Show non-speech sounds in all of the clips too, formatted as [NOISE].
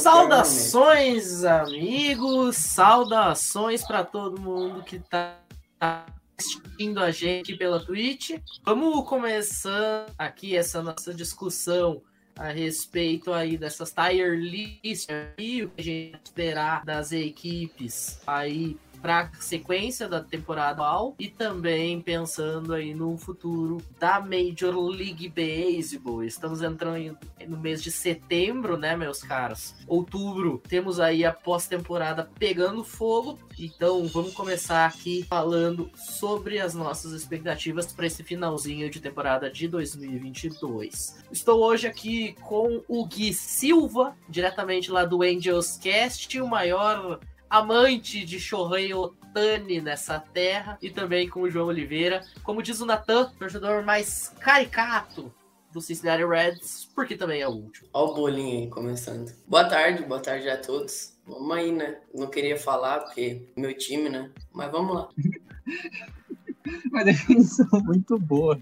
Saudações, amigos! Saudações para todo mundo que tá assistindo a gente pela Twitch. Vamos começar aqui essa nossa discussão a respeito aí dessas tier lists e o que a gente esperar das equipes aí para sequência da temporada atual e também pensando aí no futuro da Major League Baseball. Estamos entrando no mês de setembro, né, meus caros? Outubro, temos aí a pós-temporada pegando fogo. Então, vamos começar aqui falando sobre as nossas expectativas para esse finalzinho de temporada de 2022. Estou hoje aqui com o Gui Silva, diretamente lá do Angels Cast, o maior amante de Shohei Otani nessa terra, e também com o João Oliveira, como diz o Natan, torcedor mais caricato do Cincinnati Reds, porque também é o último. Olha o bolinho aí começando. Boa tarde, boa tarde a todos. Vamos aí, né? Não queria falar porque meu time, né? Mas vamos lá. [LAUGHS] Uma definição muito boa.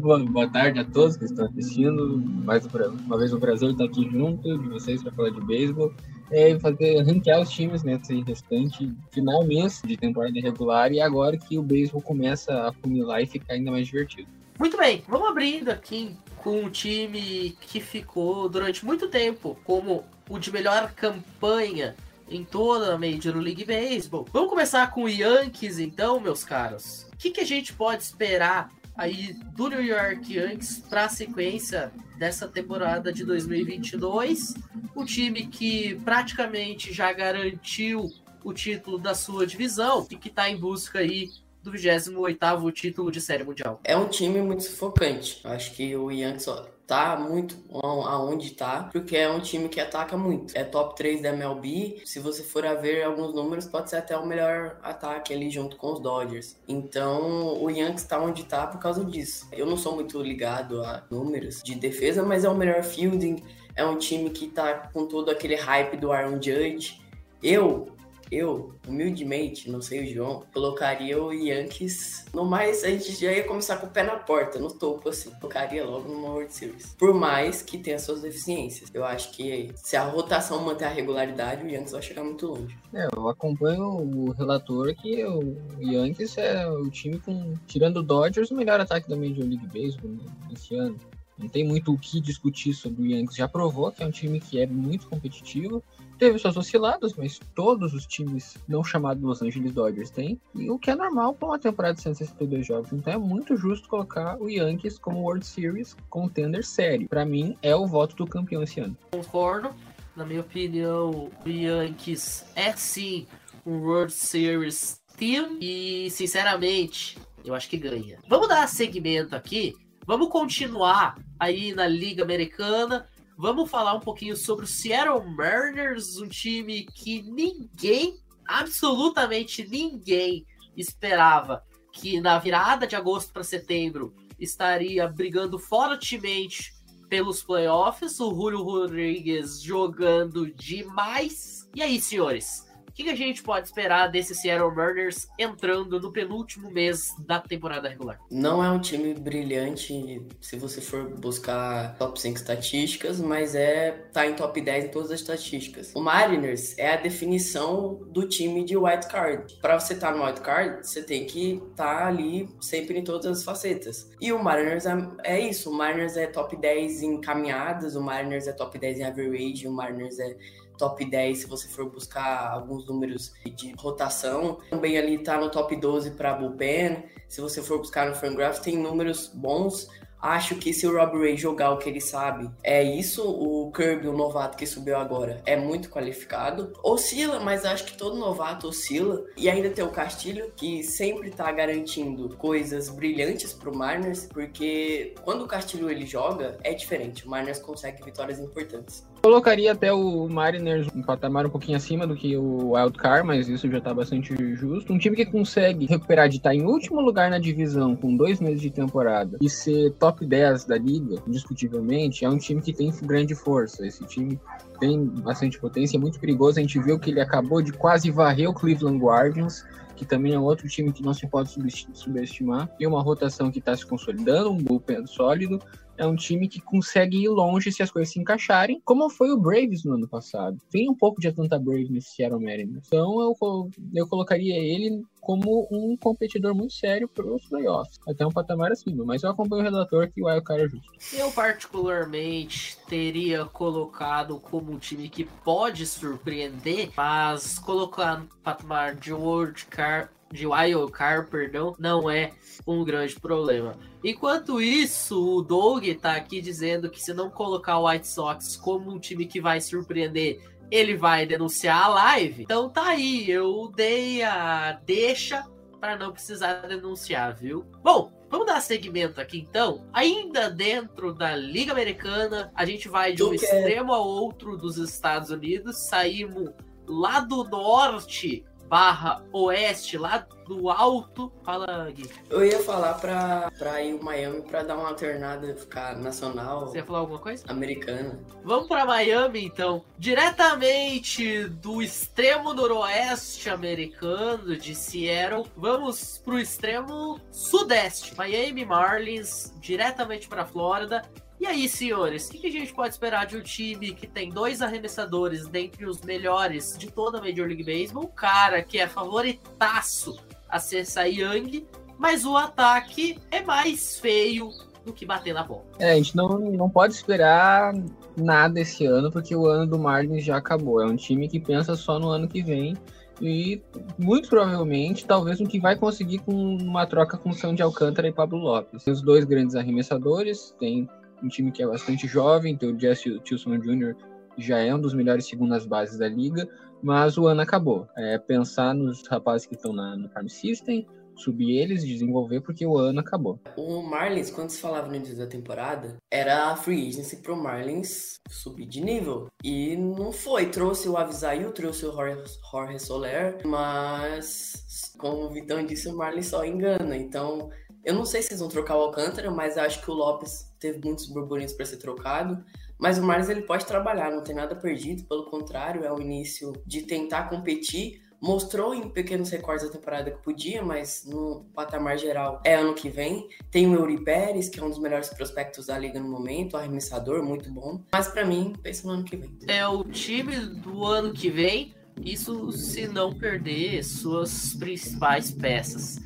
Boa, boa tarde a todos que estão assistindo. Mais uma vez o Brasil está aqui junto de vocês para falar de beisebol. É, fazer ranquear os times nesse restante final mês de temporada regular e agora que o beisebol começa a funilar e ficar ainda mais divertido. Muito bem, vamos abrindo aqui com um time que ficou durante muito tempo como o de melhor campanha em toda a Major League Baseball. Vamos começar com o Yankees, então, meus caros. O que, que a gente pode esperar aí do New York Yankees para a sequência dessa temporada de 2022? O time que praticamente já garantiu o título da sua divisão e que está em busca aí do 28º título de Série Mundial. É um time muito sufocante. Acho que o Yankees tá muito aonde tá, porque é um time que ataca muito. É top 3 da MLB. Se você for a ver alguns números, pode ser até o melhor ataque ali junto com os Dodgers. Então, o Yankees tá onde tá por causa disso. Eu não sou muito ligado a números de defesa, mas é o melhor fielding. É um time que tá com todo aquele hype do Aaron Judge. Eu eu, humildemente, não sei o João, colocaria o Yankees no mais, a gente já ia começar com o pé na porta, no topo, assim. Colocaria logo numa World Series. Por mais que tenha suas deficiências. Eu acho que se a rotação manter a regularidade, o Yankees vai chegar muito longe. É, eu acompanho o relator que o Yankees é o time com, tirando o Dodgers, o melhor ataque da Major League Baseball né, esse ano. Não tem muito o que discutir sobre o Yankees. Já provou que é um time que é muito competitivo teve suas osciladas, mas todos os times não chamados Los Angeles Dodgers têm, e o que é normal para uma temporada de 162 jogos. Então é muito justo colocar o Yankees como World Series contender sério. Para mim, é o voto do campeão esse ano. Concordo. Na minha opinião, o Yankees é sim um World Series team e, sinceramente, eu acho que ganha. Vamos dar segmento aqui. Vamos continuar aí na Liga Americana Vamos falar um pouquinho sobre o Seattle Mariners, um time que ninguém, absolutamente ninguém, esperava que na virada de agosto para setembro estaria brigando fortemente pelos playoffs. O Julio Rodrigues jogando demais. E aí, senhores? O que, a gente pode esperar desse Seattle Mariners entrando no penúltimo mês da temporada regular? Não é um time brilhante se você for buscar top 5 estatísticas, mas é tá em top 10 em todas as estatísticas. O Mariners é a definição do time de wild card. Para você estar tá no wild card, você tem que estar tá ali sempre em todas as facetas. E o Mariners é, é isso, o Mariners é top 10 em caminhadas, o Mariners é top 10 em average, o Mariners é top 10 se você for buscar alguns números de rotação. Também ali tá no top 12 para bullpen. Se você for buscar no Fangraph, tem números bons. Acho que se o Rob Ray jogar o que ele sabe, é isso. O Kirby, o novato que subiu agora, é muito qualificado. Oscila, mas acho que todo novato oscila. E ainda tem o Castilho, que sempre tá garantindo coisas brilhantes pro Mariners, porque quando o Castilho ele joga, é diferente. O Mariners consegue vitórias importantes. Colocaria até o Mariners um patamar um pouquinho acima do que o Wildcard, mas isso já tá bastante justo. Um time que consegue recuperar de estar em último lugar na divisão com dois meses de temporada e ser top 10 da liga, indiscutivelmente, é um time que tem grande força. Esse time tem bastante potência, é muito perigoso. A gente viu que ele acabou de quase varrer o Cleveland Guardians que também é outro time que não se pode subestimar. Tem uma rotação que está se consolidando, um bullpen sólido, é um time que consegue ir longe se as coisas se encaixarem, como foi o Braves no ano passado. Tem um pouco de Atlanta Braves nesse Seattle Mariners. Então eu, eu colocaria ele como um competidor muito sério para os playoffs, até um patamar acima. Mas eu acompanho o relator que o Wildcard é justo. Eu, particularmente, teria colocado como um time que pode surpreender, mas colocar no patamar de World Card de Wildcard, perdão, não é um grande problema. Enquanto isso, o Doug tá aqui dizendo que se não colocar o White Sox como um time que vai surpreender, ele vai denunciar a live. Então tá aí, eu dei a deixa para não precisar denunciar, viu? Bom, vamos dar segmento aqui então. Ainda dentro da Liga Americana, a gente vai de um extremo ao outro dos Estados Unidos, saímos lá do norte barra oeste, lá do alto. Fala, Gui. Eu ia falar pra, pra ir o Miami pra dar uma alternada, ficar nacional. Você ia falar alguma coisa? Americana. Vamos pra Miami, então. Diretamente do extremo noroeste americano, de Seattle, vamos pro extremo sudeste. Miami Marlins, diretamente pra Flórida. E aí, senhores, o que a gente pode esperar de um time que tem dois arremessadores dentre os melhores de toda a Major League Baseball? Um cara que é favoritaço a ser Young, mas o ataque é mais feio do que bater na bola. É, a gente não, não pode esperar nada esse ano, porque o ano do Marlins já acabou. É um time que pensa só no ano que vem. E muito provavelmente, talvez o que vai conseguir com uma troca com Sandy Alcântara e Pablo Lopes. Os dois grandes arremessadores, tem um time que é bastante jovem, então o Jesse Tilson Jr. já é um dos melhores segundas bases da liga, mas o ano acabou. É pensar nos rapazes que estão no Farm System, subir eles, desenvolver, porque o ano acabou. O Marlins, quando se falava no início da temporada, era a free agency pro Marlins subir de nível. E não foi. Trouxe o Avisail, trouxe o Jorge Soler, mas, como o Vitão disse, o Marlins só engana. Então, eu não sei se eles vão trocar o Alcântara, mas acho que o Lopes teve muitos burburinhos para ser trocado. Mas o Marlins ele pode trabalhar, não tem nada perdido, pelo contrário, é o início de tentar competir. Mostrou em pequenos recordes da temporada que podia, mas no patamar geral é ano que vem. Tem o Euri Pérez, que é um dos melhores prospectos da liga no momento, arremessador, muito bom. Mas para mim, pensa no ano que vem. É o time do ano que vem, isso se não perder suas principais peças.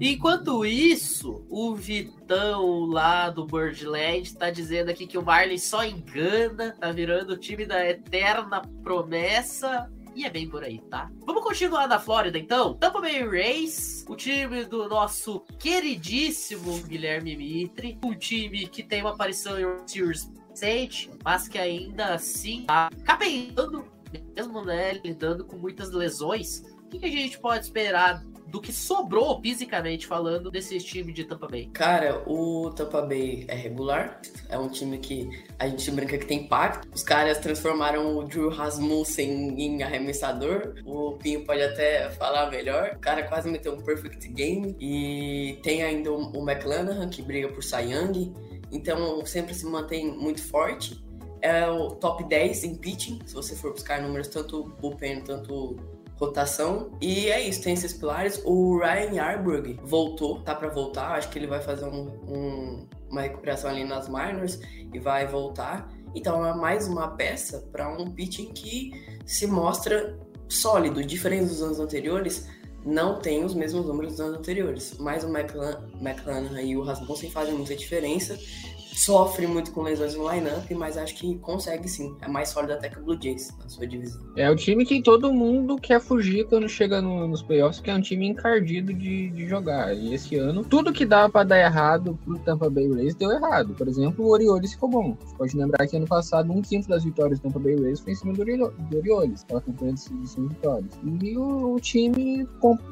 Enquanto isso, o Vitão lá do Birdland tá dizendo aqui que o Marley só engana, tá virando o time da eterna promessa. E é bem por aí, tá? Vamos continuar na Flórida, então? Tampa Bay Rays, o time do nosso queridíssimo Guilherme Mitre, um time que tem uma aparição em World Series recente, mas que ainda assim tá capengando, mesmo né, lidando com muitas lesões. O que a gente pode esperar do que sobrou fisicamente falando desse time de Tampa Bay? Cara, o Tampa Bay é regular, é um time que a gente brinca que tem pacto. Os caras transformaram o Drew Rasmussen em arremessador. O Pinho pode até falar melhor. O cara quase meteu um perfect game. E tem ainda o McClanahan, que briga por Cy Young. Então sempre se mantém muito forte. É o top 10 em pitching, se você for buscar números tanto bullpen, tanto rotação. E é isso, tem esses pilares. O Ryan Arburg voltou, tá para voltar. Acho que ele vai fazer um, um, uma recuperação ali nas minors e vai voltar. Então é mais uma peça para um pitching que se mostra sólido, diferente dos anos anteriores. Não tem os mesmos números dos anos anteriores, mas o McLaren e o Rasmussen fazem muita diferença. Sofre muito com lesões no lineup, mas acho que consegue sim. É mais sólido até que o Blue Jays na sua divisão. É o time que todo mundo quer fugir quando chega no- nos playoffs, que é um time encardido de, de jogar. E esse ano, tudo que dava pra dar errado pro Tampa Bay Rays deu errado. Por exemplo, o Orioles ficou bom. Você pode lembrar que ano passado, um quinto das vitórias do Tampa Bay Rays foi em cima do, Orio- do Orioles, aquela campanha de, cinco vitórias. E o, o time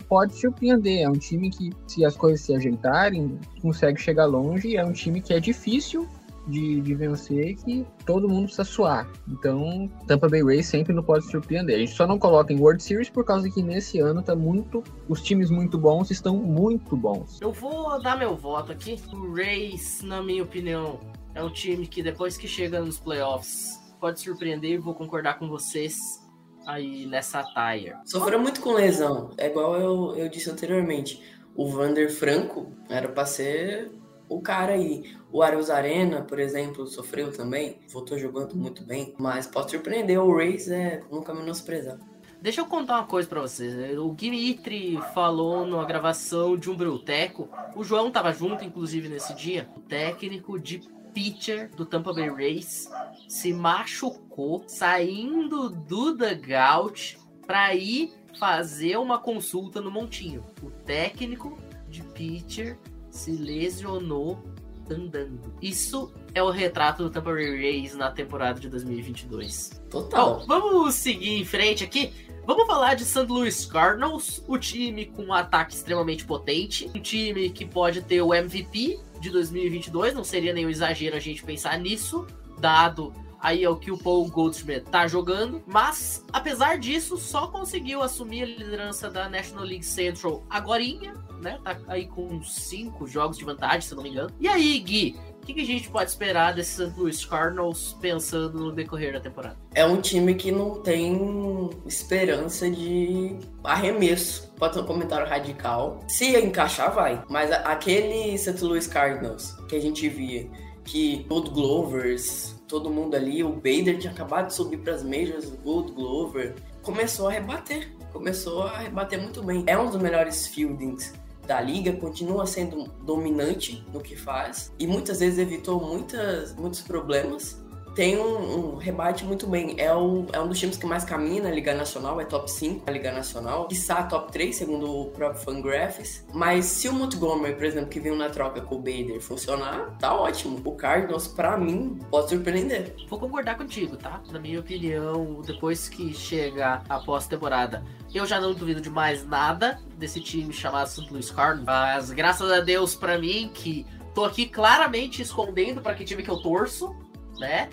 pode surpreender. É um time que, se as coisas se ajeitarem, consegue chegar longe. É um time que é difícil de, de vencer que todo mundo precisa suar. Então, Tampa Bay Rays sempre não pode surpreender. A gente só não coloca em World Series por causa que nesse ano tá muito. Os times muito bons estão muito bons. Eu vou dar meu voto aqui. O Rays, na minha opinião, é um time que depois que chega nos playoffs pode surpreender e vou concordar com vocês aí nessa tire. Sofreu muito com lesão. É igual eu, eu disse anteriormente. O Vander Franco era pra ser o cara aí. O Arius Arena, por exemplo, sofreu também. Voltou jogando muito bem. Mas pode surpreender. O Rays é nunca menosprezar. Deixa eu contar uma coisa pra vocês. O Dimitri falou numa gravação de um Bruteco. O João tava junto, inclusive, nesse dia. O técnico de pitcher do Tampa Bay Rays se machucou saindo do dugout pra ir fazer uma consulta no Montinho. O técnico de pitcher se lesionou andando. Isso é o retrato do Tampa Bay Rays na temporada de 2022. Total. Bom, vamos seguir em frente aqui. Vamos falar de St. Louis Cardinals, o time com um ataque extremamente potente, um time que pode ter o MVP de 2022, não seria nenhum exagero a gente pensar nisso, dado aí é o que o Paul Goldschmidt tá jogando, mas apesar disso, só conseguiu assumir a liderança da National League Central agorinha, né? Tá aí com cinco jogos de vantagem, se não me engano. E aí, Gui, o que, que a gente pode esperar desse St. Louis Cardinals pensando no decorrer da temporada? É um time que não tem esperança de arremesso. Pode ser um comentário radical. Se encaixar, vai. Mas aquele St. Louis Cardinals que a gente via, que Gold Glovers, todo mundo ali, o Bader tinha acabado de subir para as Majors, Gold Glover, começou a rebater. Começou a rebater muito bem. É um dos melhores fieldings da liga, continua sendo dominante no que faz e muitas vezes evitou muitas, muitos problemas tem um, um rebate muito bem. É, o, é um dos times que mais caminha na Liga Nacional, é top 5 da Liga Nacional. Quiçá top 3, segundo o próprio Fangraphs. Mas se o Montgomery, por exemplo, que veio na troca com o Bader, funcionar, tá ótimo. O Cardinals, pra mim, pode surpreender. Vou concordar contigo, tá? Na minha opinião, depois que chega a pós-temporada, eu já não duvido de mais nada desse time chamado St. Louis Cardinals. Mas graças a Deus pra mim, que tô aqui claramente escondendo pra que time que eu torço, né?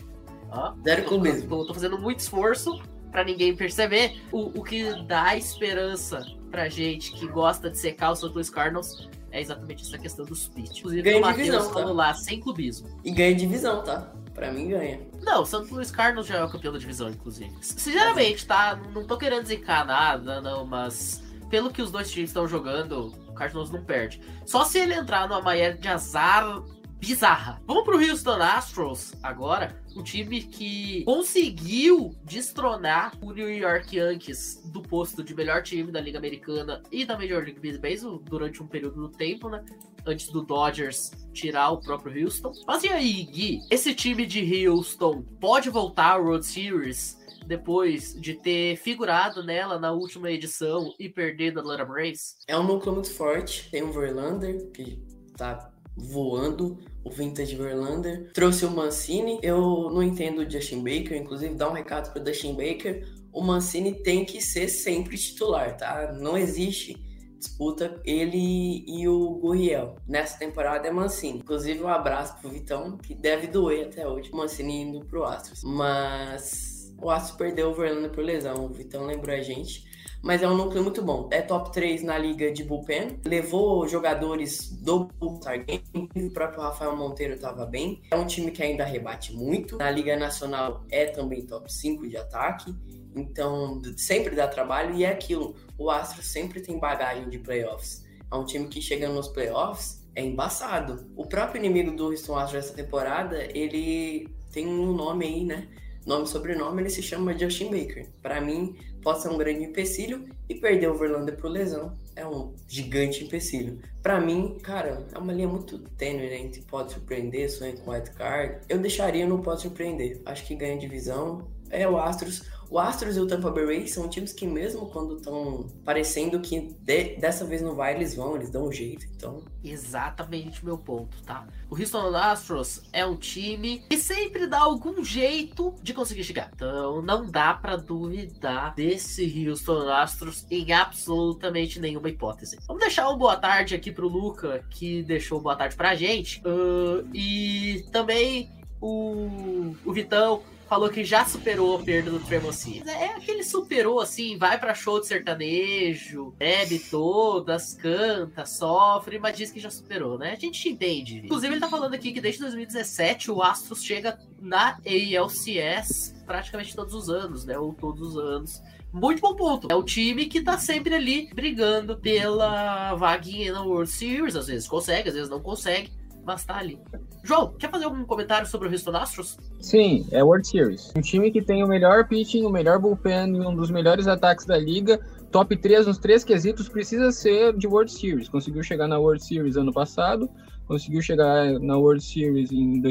Ó, Zero clubismo. tô, tô fazendo muito esforço pra ninguém perceber. O, o que dá esperança pra gente que gosta de secar o St. Louis Cardinals é exatamente essa questão dos pitch. Inclusive, Ganha o Matheus divisão, tá? lá, sem clubismo. E ganha divisão, tá? Pra mim, ganha. Não, o Santos Luiz Carlos já é o campeão da divisão, inclusive. Sinceramente, tá? Não tô querendo zicar nada, não, mas pelo que os dois times estão jogando, o Cardinals não perde. Só se ele entrar numa manhã de azar bizarra. Vamos pro Houston Astros agora, um time que conseguiu destronar o New York Yankees do posto de melhor time da Liga Americana e da Major League Baseball durante um período do tempo, né? Antes do Dodgers tirar o próprio Houston. Mas e aí, Gui? Esse time de Houston pode voltar ao World Series depois de ter figurado nela na última edição e perder da Atlanta Braves? É um núcleo muito forte. Tem o Verlander, que tá voando. O Vintage Verlander. Trouxe o Mancini. Eu não entendo o Justin Baker. Inclusive, dá um recado pro Justin Baker. O Mancini tem que ser sempre titular, tá? Não existe disputa ele e o Gurriel. Nessa temporada é Mancini. Inclusive, um abraço pro Vitão, que deve doer até hoje. O Mancini indo pro Astros. Mas o Astros perdeu o Verlander por lesão. O Vitão lembrou a gente mas é um núcleo muito bom. É top 3 na liga de bullpen, levou jogadores do All-Star Game, o próprio Rafael Monteiro estava bem. É um time que ainda rebate muito. Na liga nacional é também top 5 de ataque, então sempre dá trabalho e é aquilo. O Astro sempre tem bagagem de playoffs. É um time que chega nos playoffs é embaçado. O próprio inimigo do Houston Astros essa temporada, ele tem um nome aí, né? Nome e sobrenome, ele se chama Justin Baker. Para mim, pode ser um grande empecilho e perder o Verlander por lesão é um gigante empecilho. Para mim, cara, é uma linha muito tênue, né? Entre pode surpreender, sonha com white card. Eu deixaria no pode surpreender. Acho que ganha divisão. É o Astros. O Astros e o Tampa Bay Rays são times que mesmo quando estão parecendo que de, dessa vez não vai, eles vão, eles dão um jeito. Então, Exatamente meu ponto, tá? O Houston Astros é um time que sempre dá algum jeito de conseguir chegar. Então não dá pra duvidar desse Houston Astros em absolutamente nenhuma hipótese. Vamos deixar um boa tarde aqui pro Luca, que deixou boa tarde pra gente. Uh, e também o, o Vitão falou que já superou a perda do Tremossi. É aquele superou assim, vai pra show de sertanejo, bebe todas, canta, sofre, mas diz que já superou, né? A gente entende. Inclusive, ele tá falando aqui que desde 2017 o Astros chega na ALCS praticamente todos os anos, né? Ou todos os anos. Muito bom ponto. É o time que tá sempre ali brigando pela vaguinha na World Series. Às vezes consegue, às vezes não consegue, mas tá ali. João, quer fazer algum comentário sobre o Houston Astros? Sim, é World Series. Um time que tem o melhor pitching, o melhor bullpen e um dos melhores ataques da liga. Top 3 nos três quesitos precisa ser de World Series. Conseguiu chegar na World Series ano passado, conseguiu chegar na World Series em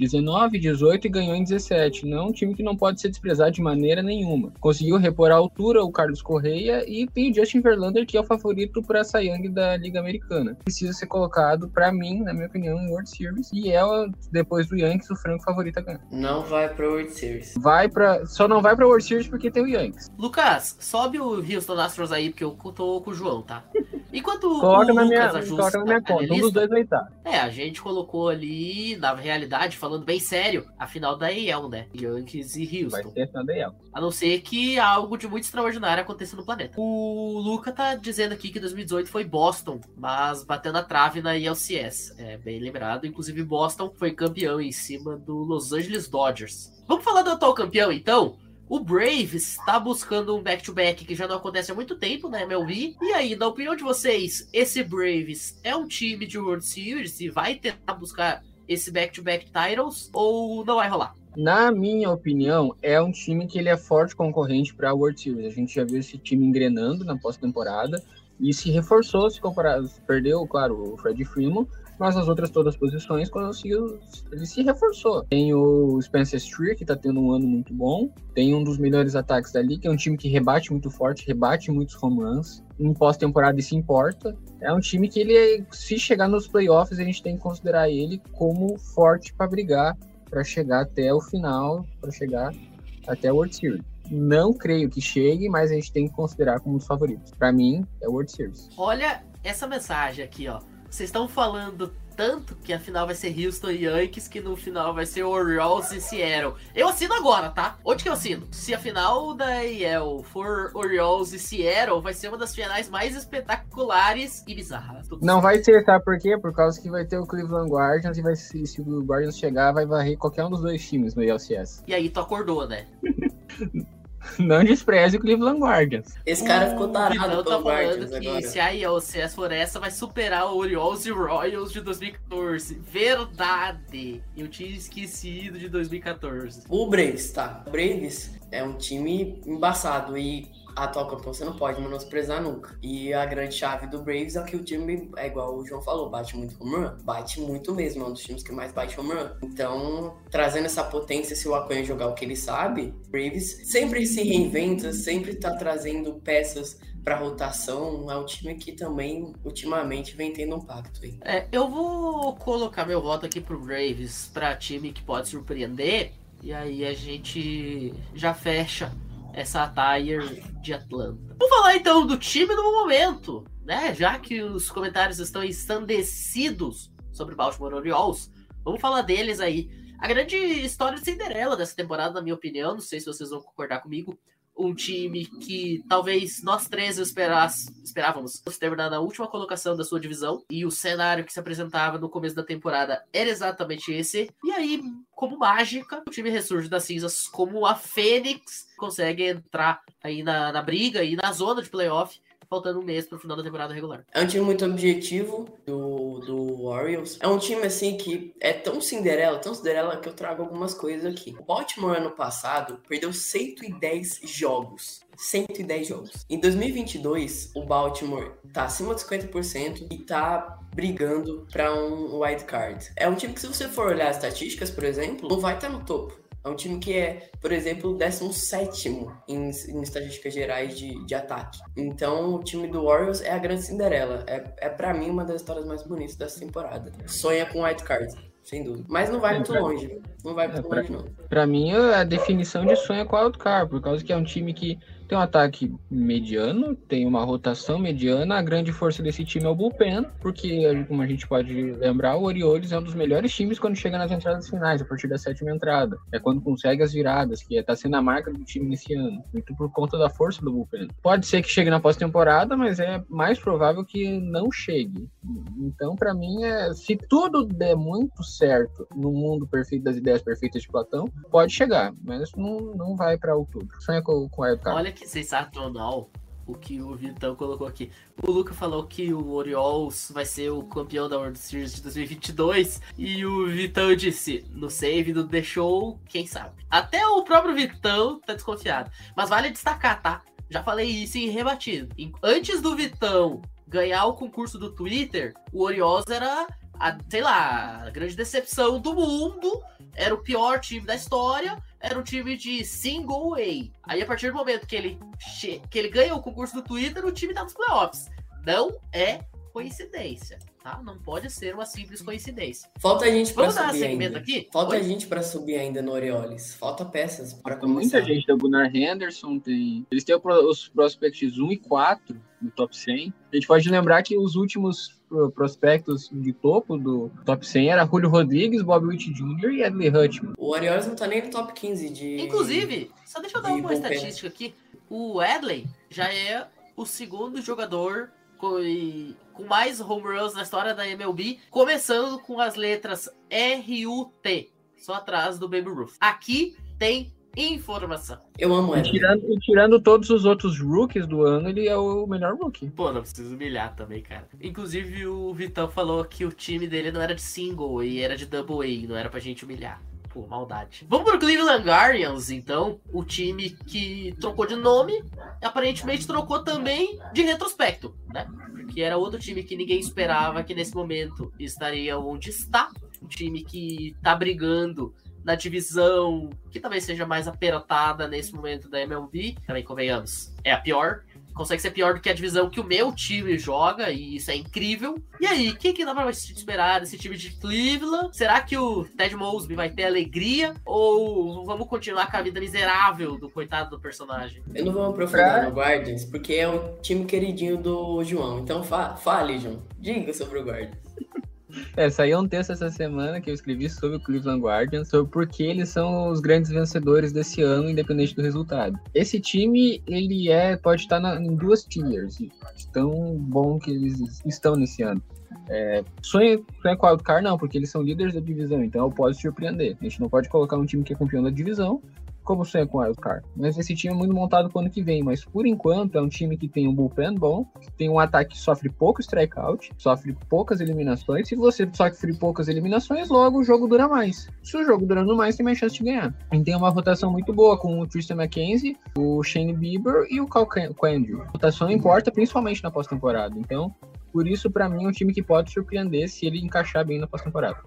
2019, 18 e ganhou em 17. Não é um time que não pode ser desprezado de maneira nenhuma. Conseguiu repor a altura o Carlos Correia e tem o Justin Verlander, que é o favorito para a Sayang da Liga Americana. Precisa ser colocado, para mim, na minha opinião, em World Series e é, depois do Yankees, o franco favorito a ganhar. não vai pra World Series. Vai para Só não vai para World Series porque tem o Yankees. Lucas, sobe o Houston Astros aí, porque eu tô com o João, tá? Enquanto Coloca o na minha, Lucas ajusta coloca na minha conta. Um dos dois vai estar. É, a gente colocou ali, na realidade, falando bem sério, a final da AL, né? Yankees e Vai Houston. ser na DL. A não ser que algo de muito extraordinário aconteça no planeta. O Luca tá dizendo aqui que 2018 foi Boston, mas bateu na trave na ELCS. É bem lembrado. Inclusive, Boston foi campeão em cima do Los Angeles Dodgers. Vamos falar do atual campeão, então? O Braves está buscando um back-to-back que já não acontece há muito tempo na MLB. E aí, na opinião de vocês, esse Braves é um time de World Series e vai tentar buscar esse back-to-back titles ou não vai rolar? Na minha opinião, é um time que ele é forte concorrente para a World Series. A gente já viu esse time engrenando na pós-temporada e se reforçou, se comparado, perdeu, claro, o Fred Freeman, mas nas outras todas as posições conseguiu, ele se reforçou. Tem o Spencer Street, que tá tendo um ano muito bom, tem um dos melhores ataques da liga, é um time que rebate muito forte, rebate muitos runs, em pós-temporada isso importa. É um time que ele, se chegar nos playoffs, a gente tem que considerar ele como forte para brigar, para chegar até o final, para chegar até a World Series. Não creio que chegue, mas a gente tem que considerar como um dos favoritos. Para mim, é World Series. Olha essa mensagem aqui, ó. Vocês estão falando tanto que a final vai ser Houston e Yankees que no final vai ser Orioles e Seattle. Eu assino agora, tá? Onde que eu assino? Se a final da AL for Orioles e Seattle, vai ser uma das finais mais espetaculares e bizarras. Não vai ser, sabe por quê? Por causa que vai ter o Cleveland Guardians e vai, se, se o Guardians chegar, vai varrer qualquer um dos dois times no LCS. E aí tu acordou, né? [LAUGHS] [LAUGHS] Não despreze o Cleveland Guardians. Esse cara ficou tarado tá falando Guardians que agora. se a ALCS for essa, vai superar o Orioles e Royals de 2014. Verdade! Eu tinha esquecido de 2014. O Braves, tá. O Braves é um time embaçado e atual campeão você não pode menosprezar nunca. E a grande chave do Braves é que o time, é igual o João falou, bate muito home run. Bate muito mesmo, é um dos times que mais bate home run. Então, trazendo essa potência, se o Acunha jogar o que ele sabe, o Braves sempre se reinventa, sempre tá trazendo peças pra rotação. É um time que também, ultimamente, vem tendo um pacto aí. É, eu vou colocar meu voto aqui pro Braves pra time que pode surpreender. E aí a gente já fecha essa tire de Atlanta. Vamos falar então do time do momento, né? Já que os comentários estão ensandecidos sobre Baltimore Orioles, vamos falar deles aí. A grande história de Cinderela dessa temporada, na minha opinião, não sei se vocês vão concordar comigo, um time que talvez nós três esperávamos terminar na última colocação da sua divisão, e o cenário que se apresentava no começo da temporada era exatamente esse. E aí, como mágica, o time ressurge das cinzas como a Fênix, consegue entrar aí na, na briga e na zona de playoff, faltando um mês para o final da temporada regular. É um time muito objetivo do, do Orioles. É um time assim que é tão Cinderela, tão Cinderela que eu trago algumas coisas aqui. O Baltimore ano passado perdeu 110 jogos. 110 jogos. Em 2022, o Baltimore tá acima de 50% e tá brigando para um wild card. É um time que se você for olhar as estatísticas, por exemplo, não vai estar tá no topo. É um time que é, por exemplo, 17 em, em estatísticas gerais de, de ataque. Então, o time do Warriors é a grande Cinderela. É, é para mim, uma das histórias mais bonitas dessa temporada. Sonha com wild card, sem dúvida. Mas não vai muito longe. Não vai muito longe, não. Pra mim, a definição de sonho é com wild card, por causa que é um time que tem um ataque mediano, tem uma rotação mediana. A grande força desse time é o bullpen, porque, como a gente pode lembrar, o Orioles é um dos melhores times quando chega nas entradas finais, a partir da sétima entrada. É quando consegue as viradas, que está sendo a marca do time nesse ano. Muito por conta da força do bullpen. Pode ser que chegue na pós-temporada, mas é mais provável que não chegue. Então, para mim, é, se tudo der muito certo no mundo perfeito das ideias perfeitas de Platão, pode chegar, mas não, não vai para outubro. Sonha com, com o Olha que sensacional o que o Vitão colocou aqui. O Luca falou que o Orioles vai ser o campeão da World Series de 2022 e o Vitão disse no save do Show, quem sabe. Até o próprio Vitão tá desconfiado. Mas vale destacar, tá? Já falei isso em rebatido. Antes do Vitão ganhar o concurso do Twitter, o Orioles era a, sei lá, a grande decepção do mundo, era o pior time da história era um time de single A. Aí, a partir do momento que ele, que ele ganha o concurso do Twitter, o time tá nos playoffs. Não é coincidência, tá? Não pode ser uma simples coincidência. Falta a gente para subir ainda. Aqui? Falta Oi? a gente para subir ainda no Orioles. Falta peças para começar. Muita gente, tem o Gunnar Henderson, tem... Eles têm os prospects 1 e 4 no top 100. A gente pode lembrar que os últimos prospectos de topo do top 100 era Julio Rodrigues, Bob Witt Jr. e Edley Hutchman. O Orioles não tá nem no top 15 de. Inclusive, só deixa eu dar uma estatística aqui. O Edley já é o segundo jogador com, com mais home runs na história da MLB, começando com as letras R-U-T, só atrás do Baby Ruth. Aqui tem informação. Eu amo ele. tirando, e tirando todos os outros rookies do ano, ele é o melhor rookie. Pô, não precisa humilhar também, cara. Inclusive, o Vitão falou que o time dele não era de single e era de double A, não era pra gente humilhar. Pô, maldade. Vamos pro Cleveland Guardians, então. O time que trocou de nome, aparentemente trocou também de retrospecto, né? Porque era outro time que ninguém esperava que nesse momento estaria onde está. Um time que tá brigando na divisão que talvez seja mais apertada nesse momento da MLB, também convenhamos, é a pior. Consegue ser pior do que a divisão que o meu time joga, e isso é incrível. E aí, o que, que dá pra esperar desse time de Cleveland? Será que o Ted Mosby vai ter alegria? Ou vamos continuar com a vida miserável do coitado do personagem? Eu não vou aprofundar no Guardians, porque é o time queridinho do João. Então fa fale, João. Diga sobre o Guardians. É, saiu um texto essa semana que eu escrevi sobre o Cleveland Guardians, sobre por que eles são os grandes vencedores desse ano, independente do resultado. Esse time, ele é, pode estar na, em duas tiers, tão bom que eles estão nesse ano. É, sonha, sonha com Wildcard, não, porque eles são líderes da divisão, então pode surpreender. A gente não pode colocar um time que é campeão da divisão como sonha com o Wildcard. Mas esse time é muito montado para o ano que vem. Mas por enquanto é um time que tem um bullpen bom, tem um ataque que sofre pouco strikeout, sofre poucas eliminações. Se você sofre poucas eliminações, logo o jogo dura mais. Se o jogo durando mais, tem mais chance de ganhar. E tem uma rotação muito boa com o Tristan McKenzie, o Shane Bieber e o Cal Quantrill. A rotação importa principalmente na pós-temporada. Então, por isso, para mim, é um time que pode surpreender se ele encaixar bem na pós-temporada.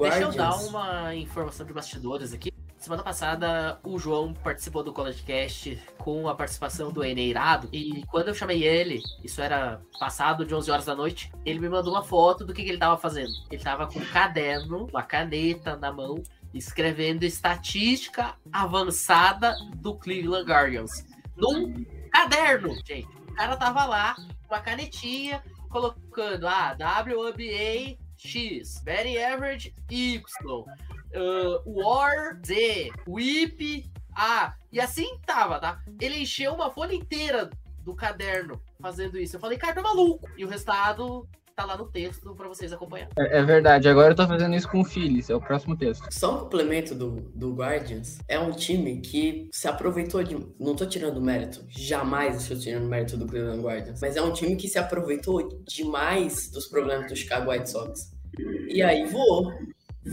Deixa eu dar uma informação de bastidores aqui. Semana passada, o João participou do College Cast com a participação do Eneirado. E quando eu chamei ele, isso era passado de 11 horas da noite, ele me mandou uma foto do que, que ele estava fazendo. Ele estava com um caderno, uma caneta na mão, escrevendo estatística avançada do Cleveland Guardians. Num caderno, gente. O cara tava lá, com uma canetinha, colocando a ah, WNBA X, Betty Average Y, uh, War Z, Whip A. E assim tava, tá? Ele encheu uma folha inteira do caderno fazendo isso. Eu falei, cara, tá maluco. E o resultado tá lá no texto para vocês acompanhar. É, é, verdade, agora eu tô fazendo isso com o Phillies, é o próximo texto. Só um complemento do, do Guardians, é um time que se aproveitou de. Não tô tirando mérito, jamais estou tirando mérito do Cleveland Guardians, mas é um time que se aproveitou demais dos problemas do Chicago White Sox. E aí voou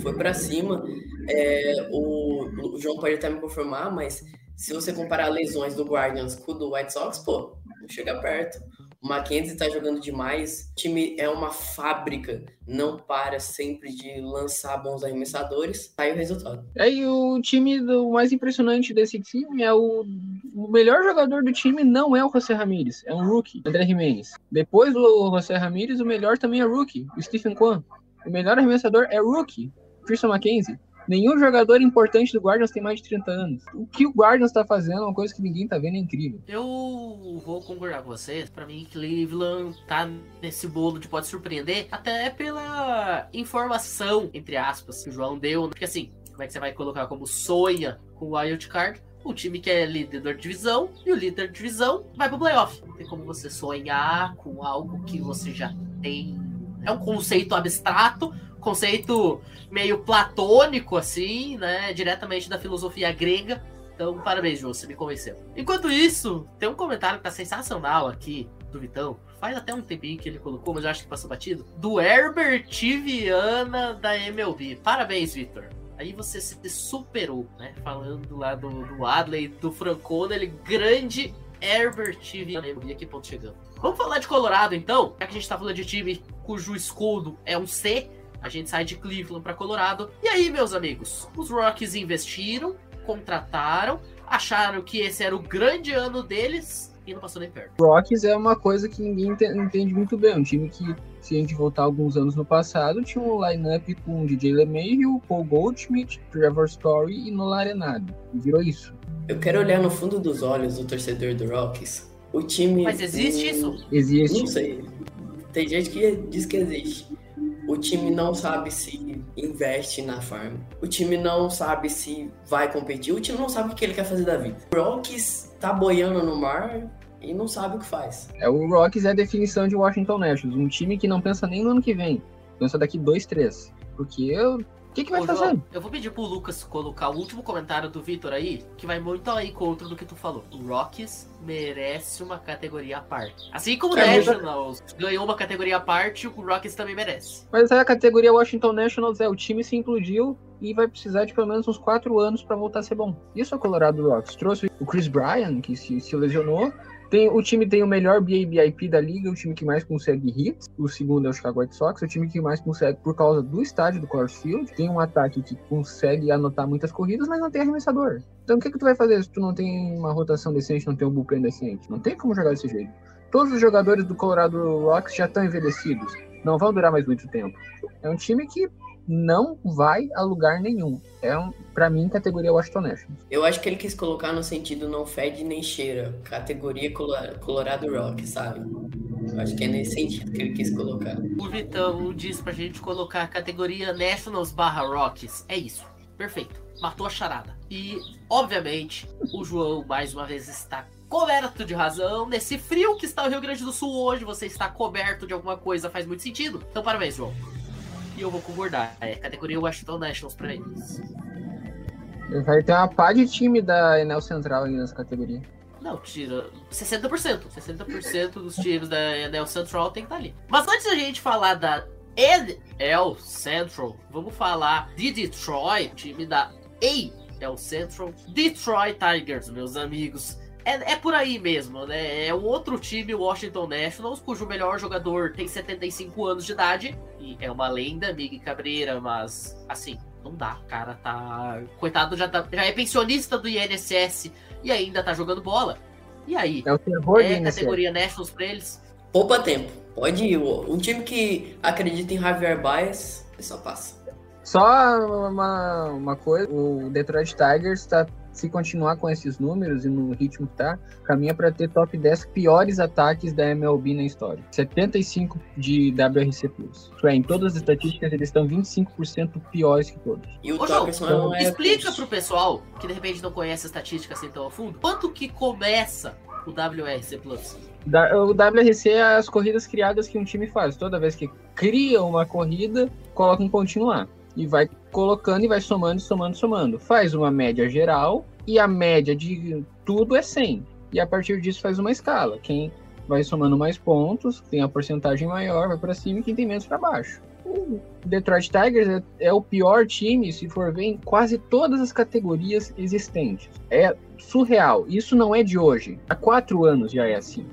foi para cima. É, o, o, João pode até me confirmar, mas se você comparar lesões do Guardians com o do White Sox, pô, não chega perto. O Mackenzie tá jogando demais. O time é uma fábrica, não para sempre de lançar bons arremessadores. Tá aí o resultado. Aí o time do mais impressionante desse time é o, o melhor jogador do time não é o José Ramírez, é um rookie, André Jimenez. Depois do José Ramírez, o melhor também é rookie, o Stephen Kwan. O melhor arremessador é rookie, Christian McKenzie. Nenhum jogador importante do Guardians tem mais de 30 anos. O que o Guardians tá fazendo é uma coisa que ninguém tá vendo, é incrível. Eu vou concordar com vocês. Pra mim, Cleveland tá nesse bolo de pode surpreender, até pela informação, entre aspas, que o João deu. Porque assim, como é que você vai colocar como sonha com o Wild Card? O time que é líder da divisão e o líder da divisão vai pro playoff. Não tem como você sonhar com algo que você já tem. É um conceito abstrato, conceito meio platônico, assim, né? Diretamente da filosofia grega. Então, parabéns, João, você me convenceu. Enquanto isso, tem um comentário que tá sensacional aqui do Vitão. Faz até um tempinho que ele colocou, mas eu acho que passou batido. Do Herbert Viana da MLB. Parabéns, Victor. Aí você se superou, né? Falando lá do, do Adley, do Francona, ele grande Herbert Viana. E aqui ponto chegando. Vamos falar de Colorado, então? Já que a gente tá falando de time cujo escudo é um C, a gente sai de Cleveland para Colorado. E aí, meus amigos, os Rockies investiram, contrataram, acharam que esse era o grande ano deles e não passou nem perto. Rockies é uma coisa que ninguém ente- entende muito bem. Um time que, se a gente voltar alguns anos no passado, tinha um lineup com DJ LeMahieu, Paul Goldschmidt, Trevor Story e Nolan Arenado. E virou isso. Eu quero olhar no fundo dos olhos do torcedor do Rockies. O time. Mas existe o- isso? Existe. Não sei. Tem gente que diz que existe. O time não sabe se investe na farm. O time não sabe se vai competir. O time não sabe o que ele quer fazer da vida. O Rockies tá boiando no mar e não sabe o que faz. É, o Rockies é a definição de Washington Nationals. Um time que não pensa nem no ano que vem. Pensa daqui dois, três. Porque o que, que vai Ô, fazer? João, eu vou pedir pro Lucas colocar o último comentário do Vitor aí, que vai muito ao encontro do que tu falou. O Rockies merece uma categoria à parte. Assim como o É, mas- Nationals ganhou uma categoria à parte, o Rockies também merece. Mas a categoria Washington Nationals é o time se implodiu e vai precisar de pelo menos uns quatro anos para voltar a ser bom. Isso é o Colorado Rocks. Trouxe o Chris Bryan, que se, se lesionou. Tem, o time tem o melhor BABIP da liga, o time que mais consegue hits. O segundo é o Chicago White Sox, o time que mais consegue por causa do estádio do Coors Field. Tem um ataque que consegue anotar muitas corridas, mas não tem arremessador. Então o que, que tu vai fazer se tu não tem uma rotação decente, não tem um bullpen decente? Não tem como jogar desse jeito. Todos os jogadores do Colorado Rocks já estão envelhecidos. Não vão durar mais muito tempo. É um time que não vai a lugar nenhum. É, um, para mim, categoria Washington Nationals. Eu acho que ele quis colocar no sentido não fede nem cheira. Categoria Colo- Colorado Rock, sabe? Eu acho que é nesse sentido que ele quis colocar. O Vitão diz pra gente colocar a categoria Nationals barra Rockies. É isso. Perfeito. Matou a charada. E, obviamente, o João, mais uma vez, está coberto de razão. Nesse frio que está o Rio Grande do Sul hoje, você está coberto de alguma coisa, faz muito sentido. Então, parabéns, João. E eu vou concordar. É categoria Washington Nationals pra eles. Vai ter uma pá de time da Enel Central aí nessa categoria. Não, tira 60%. 60% dos times da NL Central tem que estar ali. Mas antes da gente falar da NL Central, vamos falar de Detroit, time da AL Central. Detroit Tigers, meus amigos. É, é por aí mesmo, né? É um outro time, Washington Nationals, cujo melhor jogador tem 75 anos de idade. E é uma lenda, Miguel Cabreira, mas assim, não dá. O cara tá. Coitado, já, tá, já é pensionista do INSS e ainda tá jogando bola. E aí? É o terror É categoria Nationals pra eles? Poupa tempo. Pode ir. Um time que acredita em Javier Baez, só passa. Só uma, uma coisa, o Detroit Tigers tá, se continuar com esses números e no ritmo que tá, caminha para ter top 10 piores ataques da MLB na história. 75 de WRC+. Isso é, em todas as estatísticas eles estão 25% piores que todos. E o Ô, não é. Explica pro pessoal que de repente não conhece a estatística assim tão a fundo, quanto que começa o WRC Plus? O WRC é as corridas criadas que um time faz. Toda vez que cria uma corrida, coloca um pontinho lá. E vai colocando e vai somando, somando, somando. Faz uma média geral e a média de tudo é 100. E a partir disso faz uma escala. Quem vai somando mais pontos, tem a porcentagem maior, vai para cima e quem tem menos para baixo. O Detroit Tigers é, é o pior time, se for ver, em quase todas as categorias existentes. É surreal. Isso não é de hoje. Há quatro anos já é assim.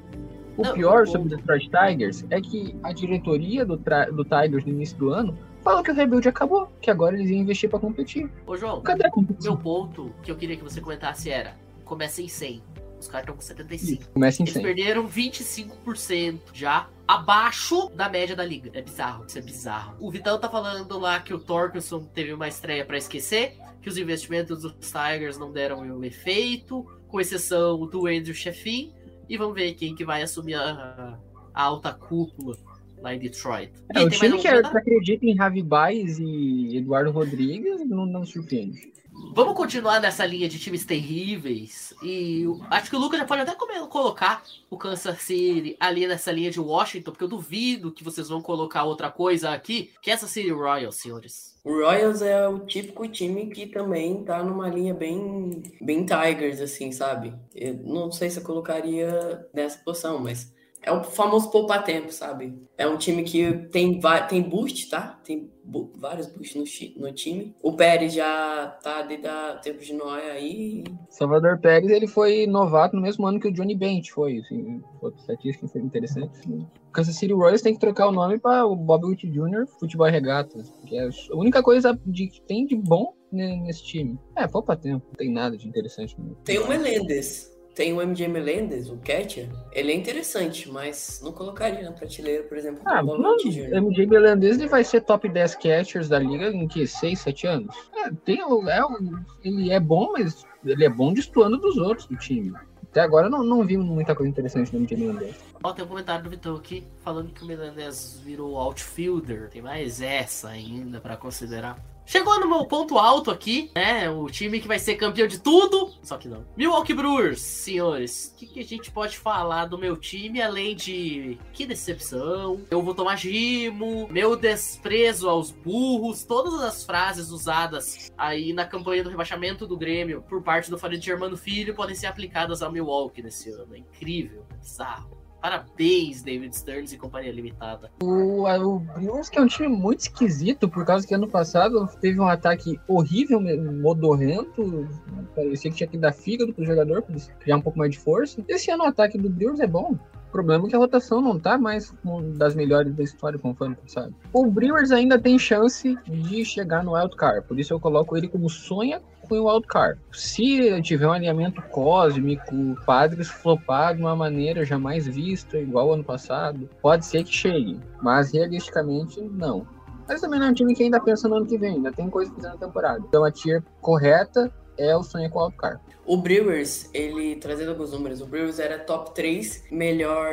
O Não, pior sobre o Detroit Tigers é que a diretoria do, do Tigers no início do ano falou que o rebuild acabou, que agora eles iam investir pra competir. Ô, João, Cadê a competição? meu ponto que eu queria que você comentasse era: começa em 100. Os caras estão com 75. Começa em Eles 100. perderam 25% já abaixo da média da liga. É bizarro, isso é bizarro. O Vitão tá falando lá que o Torkelson teve uma estreia pra esquecer, que os investimentos dos Tigers não deram o efeito, com exceção do Andrew Sheffin. E vamos ver quem que vai assumir a, a alta cúpula lá em Detroit. É, E o time que, comentário? que acredita em Javi Baez e Eduardo Rodrigues não, não surpreende. Vamos continuar nessa linha de times terríveis. E acho que o Lucas já pode até colocar o Kansas City ali nessa linha de Washington, porque eu duvido que vocês vão colocar outra coisa aqui. Kansas City Royals, senhores. O Royals é o típico time que também tá numa linha bem, bem Tigers, assim, sabe? Eu não sei se eu colocaria nessa posição, mas é o famoso poupa-tempo, sabe? É um time que tem, tem boost, tá? Tem bu- vários boosts no, no time. O Pérez já tá desde a tempo de Noé aí. Salvador Pérez ele foi novato no mesmo ano que o Johnny Bench foi. Assim, outra estatística foi interessante. O Kansas City Royals tem que trocar o nome para o Bob Witt Jr. Futebol Regatas, que é a única coisa de, que tem de bom né, nesse time. É, poupa tempo, não tem nada de interessante. no- Tem o Melendez. Tem o MJ Melendez, o catcher. Ele é interessante, mas não colocaria na prateleira, por exemplo, Ah, o não, Jr. MJ Belandez ele vai ser top 10 catchers da liga em que? 6, 7 anos? É, tem, o- é, o- ele é bom, mas ele é bom destoando dos outros do time. Até agora eu não, não vi muita coisa interessante no MJ Belandez. Ó, tem um comentário do Vitão aqui falando que o Milanese virou outfielder. Tem mais essa ainda pra considerar. Chegou no meu ponto alto aqui, né? O time que vai ser campeão de tudo. Só que não. Milwaukee Brewers, senhores. O que, que a gente pode falar do meu time além de que decepção? Eu vou tomar gimo, meu desprezo aos burros, todas as frases usadas aí na campanha do rebaixamento do Grêmio por parte do Farid Germano Filho podem ser aplicadas ao Milwaukee nesse ano. É incrível, é bizarro. Parabéns, David Stearns e Companhia Limitada. O, o Brewers que é um time muito esquisito, por causa que ano passado teve um ataque horrível, modorrento. Parecia que tinha que dar fígado pro jogador para criar um pouco mais de força. Esse ano o ataque do Brewers é bom. O problema é que a rotação não tá mais das melhores da história, foi ano passado. O Brewers ainda tem chance de chegar no wild card, por isso eu coloco ele como sonha com o wild card. Se tiver um alinhamento cósmico, Padres flopar de uma maneira jamais vista, igual ano passado, pode ser que chegue, mas realisticamente não. Mas também não é um time que ainda pensa no ano que vem, ainda tem coisa pra fazer na temporada. Então a tier correta é o sonho com o wild card. O Brewers, ele trazendo alguns números, o Brewers era top 3 melhor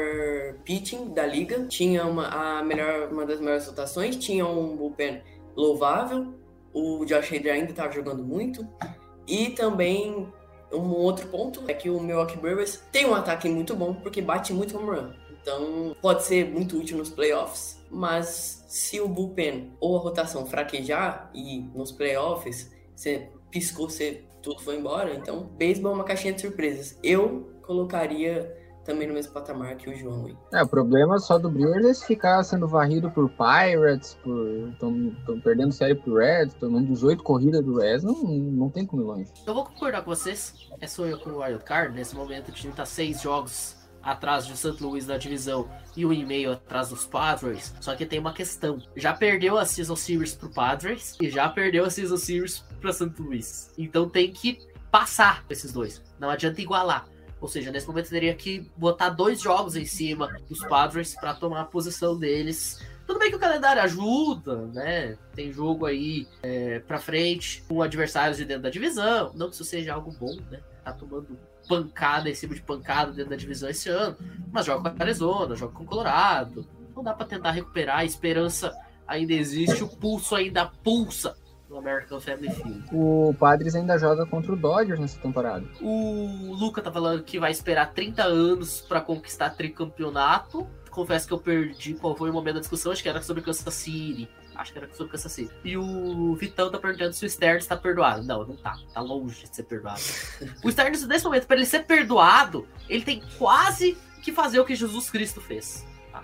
pitching da liga, tinha uma, a melhor, uma das melhores rotações, tinha um bullpen louvável, o Josh Hader ainda estava jogando muito, e também um outro ponto é que o Milwaukee Brewers tem um ataque muito bom, porque bate muito home run. Então, pode ser muito útil nos playoffs, mas se o bullpen ou a rotação fraquejar e nos playoffs você piscou, você tudo foi embora. Então, beisebol é uma caixinha de surpresas. Eu colocaria também no mesmo patamar que o João. aí. É, o problema só do Brewers é ficar sendo varrido por Pirates, por estão perdendo série pro Reds, tomando 18 corridas do Reds, não, não tem como ir longe. Eu vou concordar com vocês. É sonho com o Wild Card. Nesse momento o time tá seis jogos atrás de St. Louis na divisão e um e meio atrás dos Padres. Só que tem uma questão. Já perdeu a Season Series pro Padres e já perdeu a Season Series pra St. Louis. Então tem que passar esses dois. Não adianta igualar. Ou seja, nesse momento teria que botar dois jogos em cima dos Padres para tomar a posição deles. Tudo bem que o calendário ajuda, né? Tem jogo aí é, pra frente com adversários de dentro da divisão. Não que isso seja algo bom, né? Tá tomando pancada em cima de pancada dentro da divisão esse ano. Mas joga com a Arizona, joga com o Colorado. Não dá pra tentar recuperar. A esperança ainda existe, o pulso ainda pulsa American Family Field. O Padres ainda joga contra o Dodgers nessa temporada. O Luca tá falando que vai esperar 30 anos pra conquistar tricampeonato. Confesso que eu perdi qual foi o momento da discussão, acho que era sobre Kansas City. Acho que era sobre Kansas City. E o Vitão tá perguntando se o Stearns tá perdoado. Não, não tá. Tá longe de ser perdoado. [LAUGHS] o Stearns, nesse momento, pra ele ser perdoado, ele tem quase que fazer o que Jesus Cristo fez. tá?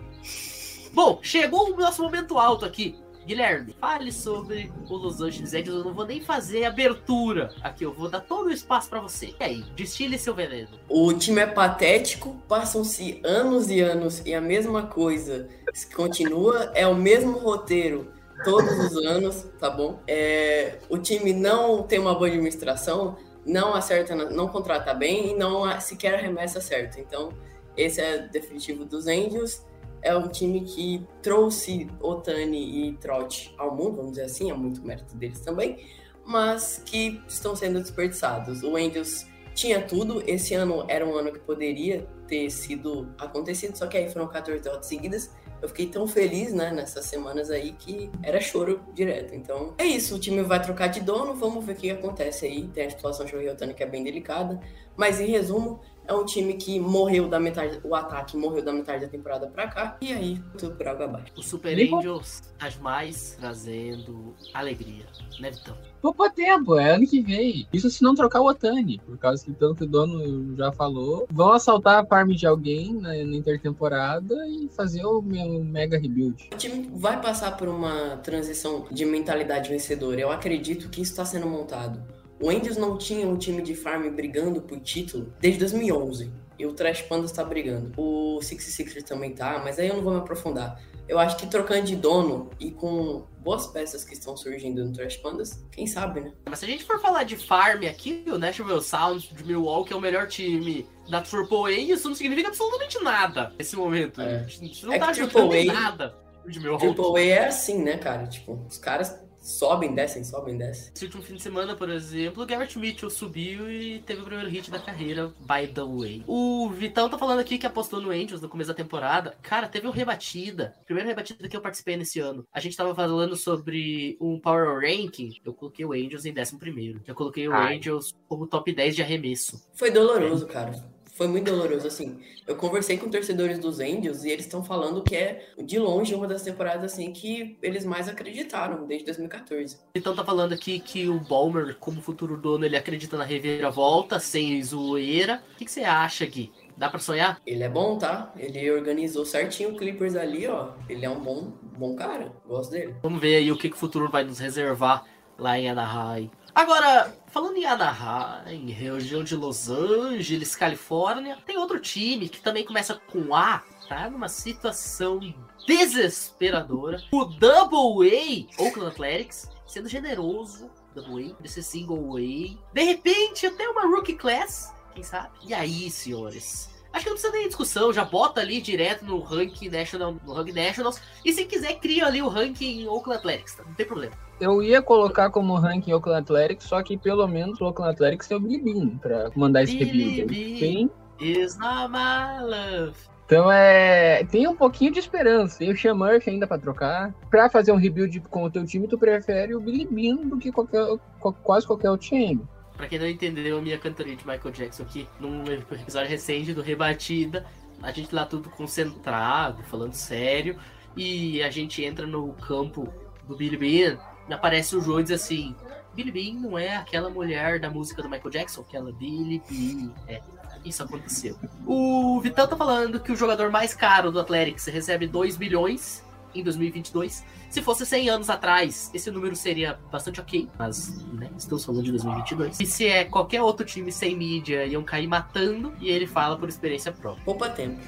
Bom, chegou o nosso momento alto aqui. Guilherme, fale sobre o Los Angeles Angels. Eu não vou nem fazer abertura aqui, eu vou dar todo o espaço para você. E aí, destile seu veneno. O time é patético, passam-se anos e anos e a mesma coisa continua, é o mesmo roteiro todos os anos, tá bom? É, o time não tem uma boa administração, não acerta, não contrata bem e não sequer arremessa certo. Então, esse é definitivo dos Angels. É um time que trouxe Otani e Trout ao mundo, vamos dizer assim, é muito mérito deles também, mas que estão sendo desperdiçados. O Angels tinha tudo, esse ano era um ano que poderia ter sido acontecido, só que aí foram 14 derrotas seguidas eu fiquei tão feliz, né, nessas semanas aí que era choro direto. Então, é isso, o time vai trocar de dono, vamos ver o que acontece aí. Tem a situação de Otani que é bem delicada, mas em resumo, é um time que morreu da metade, o ataque morreu da metade da temporada pra cá, e aí tudo por água abaixo. O Super Angels, as mais trazendo alegria, né, Vitão? Pouco tempo, é ano que vem. Isso se não trocar o Otani, por causa que tanto o dono já falou. Vão assaltar a farm de alguém na, na intertemporada e fazer o meu mega rebuild. O time vai passar por uma transição de mentalidade vencedora. Eu acredito que isso está sendo montado. O Angels não tinha um time de farm brigando por título desde 2011. E o Trash Pandas tá brigando. O 66 também tá, mas aí eu não vou me aprofundar. Eu acho que trocando de dono e com boas peças que estão surgindo no Trash Pandas, quem sabe, né? Mas se a gente for falar de farm aqui, o Nashville Sound de Milwaukee é o melhor time da AAA e isso não significa absolutamente nada nesse momento. É. A gente não É tá AAA nada de Milwaukee. AAA é assim, né, cara? Tipo, os caras sobem, descem, sobem, descem. Esse último fim de semana, por exemplo, o Garrett Mitchell subiu e teve o primeiro hit da carreira, by the way. O Vitão tá falando aqui que apostou no Angels no começo da temporada. Cara, teve uma rebatida. Primeira rebatida que eu participei nesse ano. A gente tava falando sobre um Power Ranking. Eu coloquei o Angels em 11 primeiro. Eu coloquei o Ai. Angels como top 10 de arremesso. Foi doloroso, cara. Foi muito doloroso, assim. Eu conversei com torcedores dos Angels e eles estão falando que é, de longe, uma das temporadas, assim, que eles mais acreditaram desde 2014. Então tá falando aqui que o Balmer, como futuro dono, ele acredita na reviravolta, sem zoeira. O que, que você acha, Gui? Dá pra sonhar? Ele é bom, tá? Ele organizou certinho o Clippers ali, ó. Ele é um bom, bom cara. Gosto dele. Vamos ver aí o que, que o futuro vai nos reservar lá em Anaheim. Agora, falando em Anaheim, região de Los Angeles, Califórnia, tem outro time que também começa com A, tá numa situação desesperadora. O Double A, Oakland Athletics, sendo generoso, Double A, desse Single A. De repente, até uma Rookie Class, quem sabe? E aí, senhores? Acho que não precisa nem discussão, já bota ali direto no ranking National, no ranking Nationals, e se quiser cria ali o ranking Oakland Athletics, tá? não tem problema. Eu ia colocar como ranking Oakland Athletics, só que pelo menos o Oakland Athletics tem o Billy Bean pra mandar esse rebuild. Tem, Is not my love. então é. Tem um pouquinho de esperança. Tem o Sean Murphy ainda pra trocar. Pra fazer um rebuild com o teu time, tu prefere o Billy Bean do que qualquer, qual- quase qualquer outro time. Pra quem não entendeu a minha cantoria de Michael Jackson aqui, num episódio recente do Rebatida, a gente lá tudo concentrado, falando sério, e a gente entra no campo do Billy Bean, e aparece o Joe e diz assim: Billy Bean não é aquela mulher da música do Michael Jackson, aquela Billy Bean. É, isso aconteceu. O Vitão tá falando que o jogador mais caro do Athletics recebe 2 milhões em 2022. Se fosse 100 anos atrás, esse número seria bastante ok, mas né, estamos falando de 2022. E se é qualquer outro time sem mídia, iam cair matando, e ele fala por experiência própria. Poupa tempo.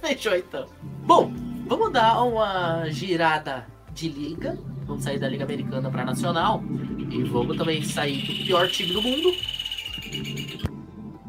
Fechou então. Bom, vamos dar uma girada de liga. Vamos sair da Liga Americana para Nacional. E vamos também sair do pior time do mundo.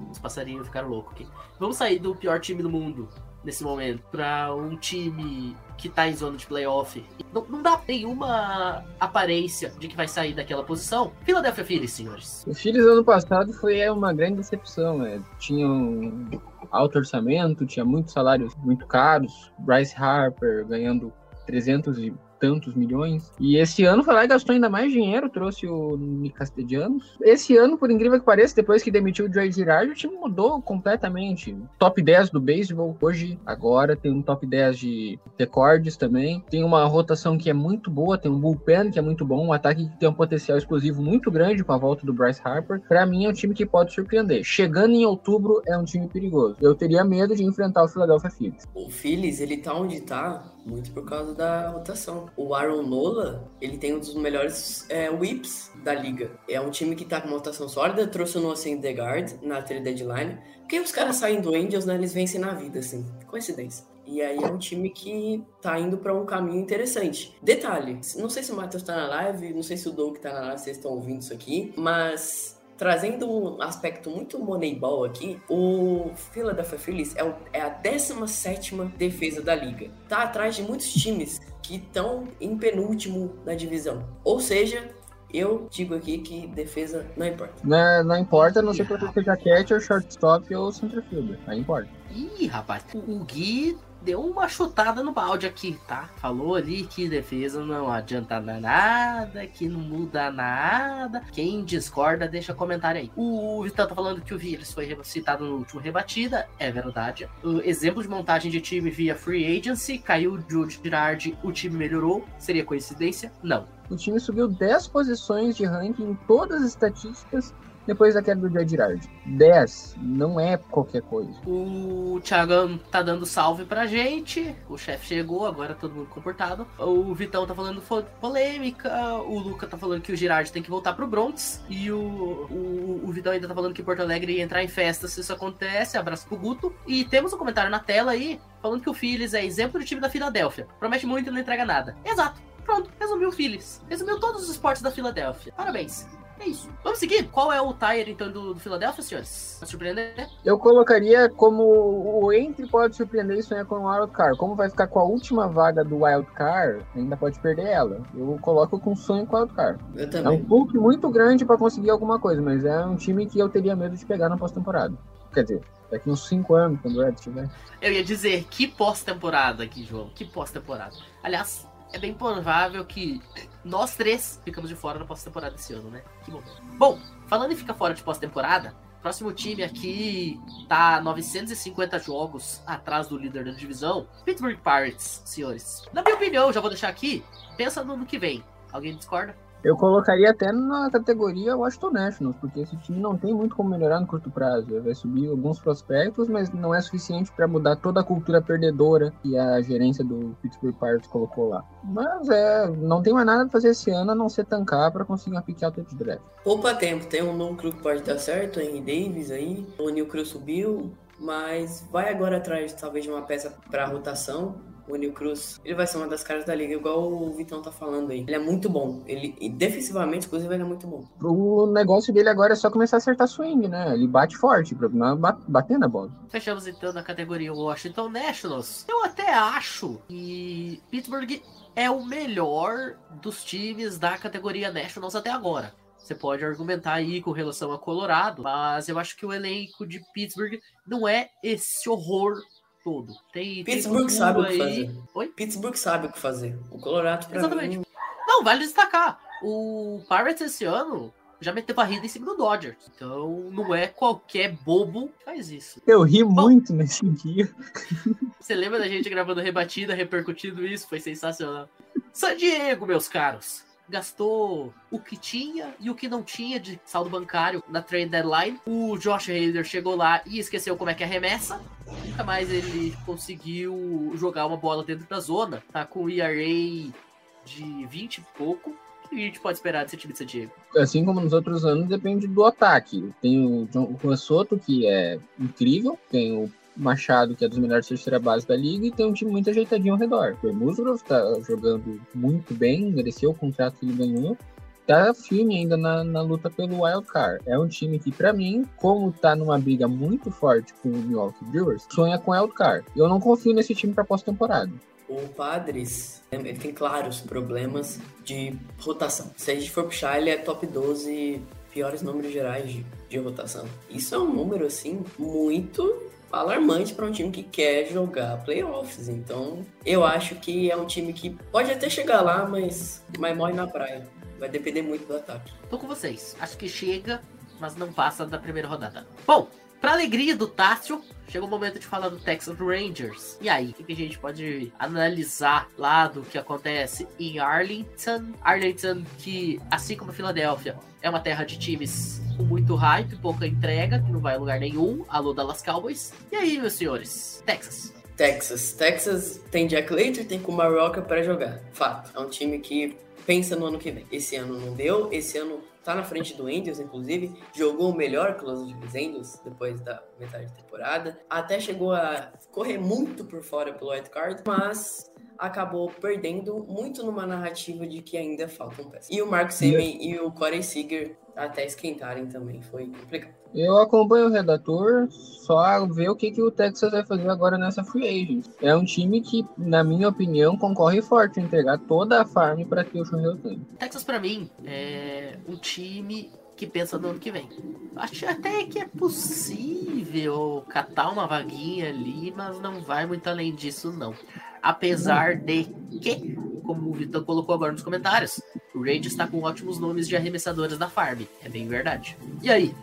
Os passarinhos ficaram loucos aqui. Vamos sair do pior time do mundo nesse momento para um time que tá em zona de playoff. Não, não dá nenhuma aparência de que vai sair daquela posição. Philadelphia Phillies, senhores. O Phillies ano passado foi é, uma grande decepção. Né? Tinha um alto orçamento, tinha muitos salários muito caros. Bryce Harper ganhando 300 e tantos milhões. E esse ano foi lá e gastou ainda mais dinheiro, trouxe o Castellanos. Esse ano, por incrível que pareça, depois que demitiu o Joey Girardi, o time mudou completamente. Top 10 do beisebol, hoje, agora, tem um top 10 de recordes também. Tem uma rotação que é muito boa, tem um bullpen que é muito bom, um ataque que tem um potencial explosivo muito grande com a volta do Bryce Harper. Pra mim, é um time que pode surpreender. Chegando em outubro, é um time perigoso. Eu teria medo de enfrentar o Philadelphia Phillies. O Phillies, ele tá onde tá Muito por causa da rotação. O Aaron Nola, ele tem um dos melhores é, whips da liga. É um time que tá com uma rotação sólida, trouxe o Noah Syndergaard na trade deadline. Porque os caras saem do Angels, né? Eles vencem na vida, assim. Coincidência. E aí é um time que tá indo para um caminho interessante. Detalhe, não sei se o Matheus tá na live, não sei se o Doug tá na live, vocês estão ouvindo isso aqui, mas trazendo um aspecto muito moneyball aqui, o Philadelphia Phillies é, o, é a 17 defesa da liga. Tá atrás de muitos times que estão em penúltimo na divisão. Ou seja, eu digo aqui que defesa não importa. Não, não importa, a não sei que você seja catcher, shortstop ou center fielder. Aí importa. Ih, rapaz, o Gui deu uma chutada no balde aqui, tá? Falou ali que defesa não adianta nada, que não muda nada. Quem discorda, deixa comentário aí. O Vitão tá falando que o Vírus foi citado no último rebatida, é verdade. O exemplo de montagem de time via free agency, caiu o Jude Girardi, o time melhorou. Seria coincidência? Não. O time subiu 10 posições de ranking em todas as estatísticas depois da queda do Jay Girardi. 10 não é qualquer coisa. O Thiagão tá dando salve pra gente. O chefe chegou, agora todo mundo comportado. O Vitão tá falando polêmica. O Luca tá falando que o Girardi tem que voltar pro Bronx. E o, o, o Vitão ainda tá falando que Porto Alegre ia entrar em festa se isso acontece. Abraço pro Guto. E temos um comentário na tela aí falando que o Phillies é exemplo do time da Filadélfia. Promete muito e não entrega nada. Exato. Pronto, resumiu o Phillies. Resumiu todos os esportes da Filadélfia. Parabéns. É isso. Vamos seguir? Qual é o tire, então, do, do Philadelphia, senhores? Pra surpreender? Eu colocaria como o entre pode surpreender e sonhar com o Wild Card. Como vai ficar com a última vaga do Wild Card, ainda pode perder ela. Eu coloco com sonho com o Wild Card. Eu É um pouco muito grande pra conseguir alguma coisa, mas é um time que eu teria medo de pegar na pós-temporada. Quer dizer, daqui uns 5 anos, quando o Ed estiver. Eu ia dizer, que pós-temporada aqui, João. Que pós-temporada. Aliás, é bem provável que nós três ficamos de fora da pós-temporada esse ano, né? Que momento. Bom, falando em ficar fora de pós-temporada, próximo time aqui tá 950 jogos atrás do líder da divisão, Pittsburgh Pirates, senhores. Na minha opinião, já vou deixar aqui, pensa no ano que vem. Alguém discorda? Eu colocaria até na categoria Washington Nationals, porque esse time não tem muito como melhorar no curto prazo. Vai subir alguns prospectos, mas não é suficiente para mudar toda a cultura perdedora que a gerência do Pittsburgh Pirates colocou lá. Mas é, não tem mais nada pra fazer esse ano a não ser tancar para conseguir uma pick alta de draft. Poupa tempo, tem um núcleo que pode dar certo, Henry Davis aí, o Neil Cruz subiu, mas vai agora atrás talvez de uma peça para rotação. O Neil Cruz, ele vai ser uma das caras da liga, igual o Vitão tá falando aí. Ele é muito bom, ele e defensivamente, inclusive, ele é muito bom. O negócio dele agora é só começar a acertar swing, né? Ele bate forte, é bater na bola. Fechamos então na categoria Washington Nationals. Eu até acho que Pittsburgh é o melhor dos times da categoria Nationals até agora. Você pode argumentar aí com relação a Colorado, mas eu acho que o elenco de Pittsburgh não é esse horror todo. Tem, tem Pittsburgh um sabe o que fazer. Oi? Pittsburgh sabe o que fazer. O Colorado, pra Exatamente. mim, Não, vale destacar. O Pirates esse ano já meteu barrida em cima do Dodgers. Então não é qualquer bobo que faz isso. Eu ri muito nesse dia. Você lembra da gente gravando rebatida, repercutindo isso? Foi sensacional. San Diego, meus caros. Gastou o que tinha e o que não tinha de saldo bancário na trade deadline. O Josh Hader chegou lá e esqueceu como é que arremessa. Nunca mais ele conseguiu jogar uma bola dentro da zona. Tá com ERA de 20 e pouco. O que a gente pode esperar desse time de San Diego? Assim como nos outros anos, depende do ataque. Tem o John o Soto, que é incrível. Tem o Machado, que é dos melhores terceira base da liga, e tem um time muito ajeitadinho ao redor. O Musgrove tá jogando muito bem, mereceu o contrato que ele ganhou. Tá firme ainda na, na luta pelo Wild Card. É um time que, pra mim, como tá numa briga muito forte com o Milwaukee Brewers, sonha com o Wild Card. Eu não confio nesse time pra pós-temporada. O Padres, ele tem claros problemas de rotação. Se a gente for puxar, ele é top 12 piores números gerais de, de rotação. Isso é um número, assim, muito alarmante para um time que quer jogar playoffs. Então, eu acho que é um time que pode até chegar lá, mas, mas morre na praia. Vai depender muito do ataque. Tô com vocês. Acho que chega, mas não passa da primeira rodada. Bom, pra alegria do Tássio, chegou o momento de falar do Texas Rangers. E aí, o que, a gente pode analisar lá do que acontece em Arlington? Arlington, que, assim como a Filadélfia, é uma terra de times com muito hype, pouca entrega, que não vai a lugar nenhum. Alô, Dallas Cowboys. E aí, meus senhores? Texas. Texas. Texas tem Jack Leiter tem Kumar Rocker para jogar. Fato. É um time que pensa no ano que vem. Esse ano não deu, esse ano tá na frente do Angels, inclusive. Jogou melhor que os Angels depois da metade da temporada. Até chegou a correr muito por fora pelo wild card, mas acabou perdendo muito numa narrativa de que ainda faltam peças. E o Marco Semen e o Corey Seager até esquentarem também, foi complicado. Eu acompanho o redator só ver o que, que o Texas vai fazer agora nessa free agent. É um time que, na minha opinião, concorre forte a entregar toda a farm para ter o Shohei Otani. Texas, pra mim, é um time que pensa no ano que vem. Acho até que é possível catar uma vaguinha ali, mas não vai muito além disso, não. Apesar de que, como o Vitor colocou agora nos comentários, o Raid está com ótimos nomes de arremessadores da farm. É bem verdade. E aí?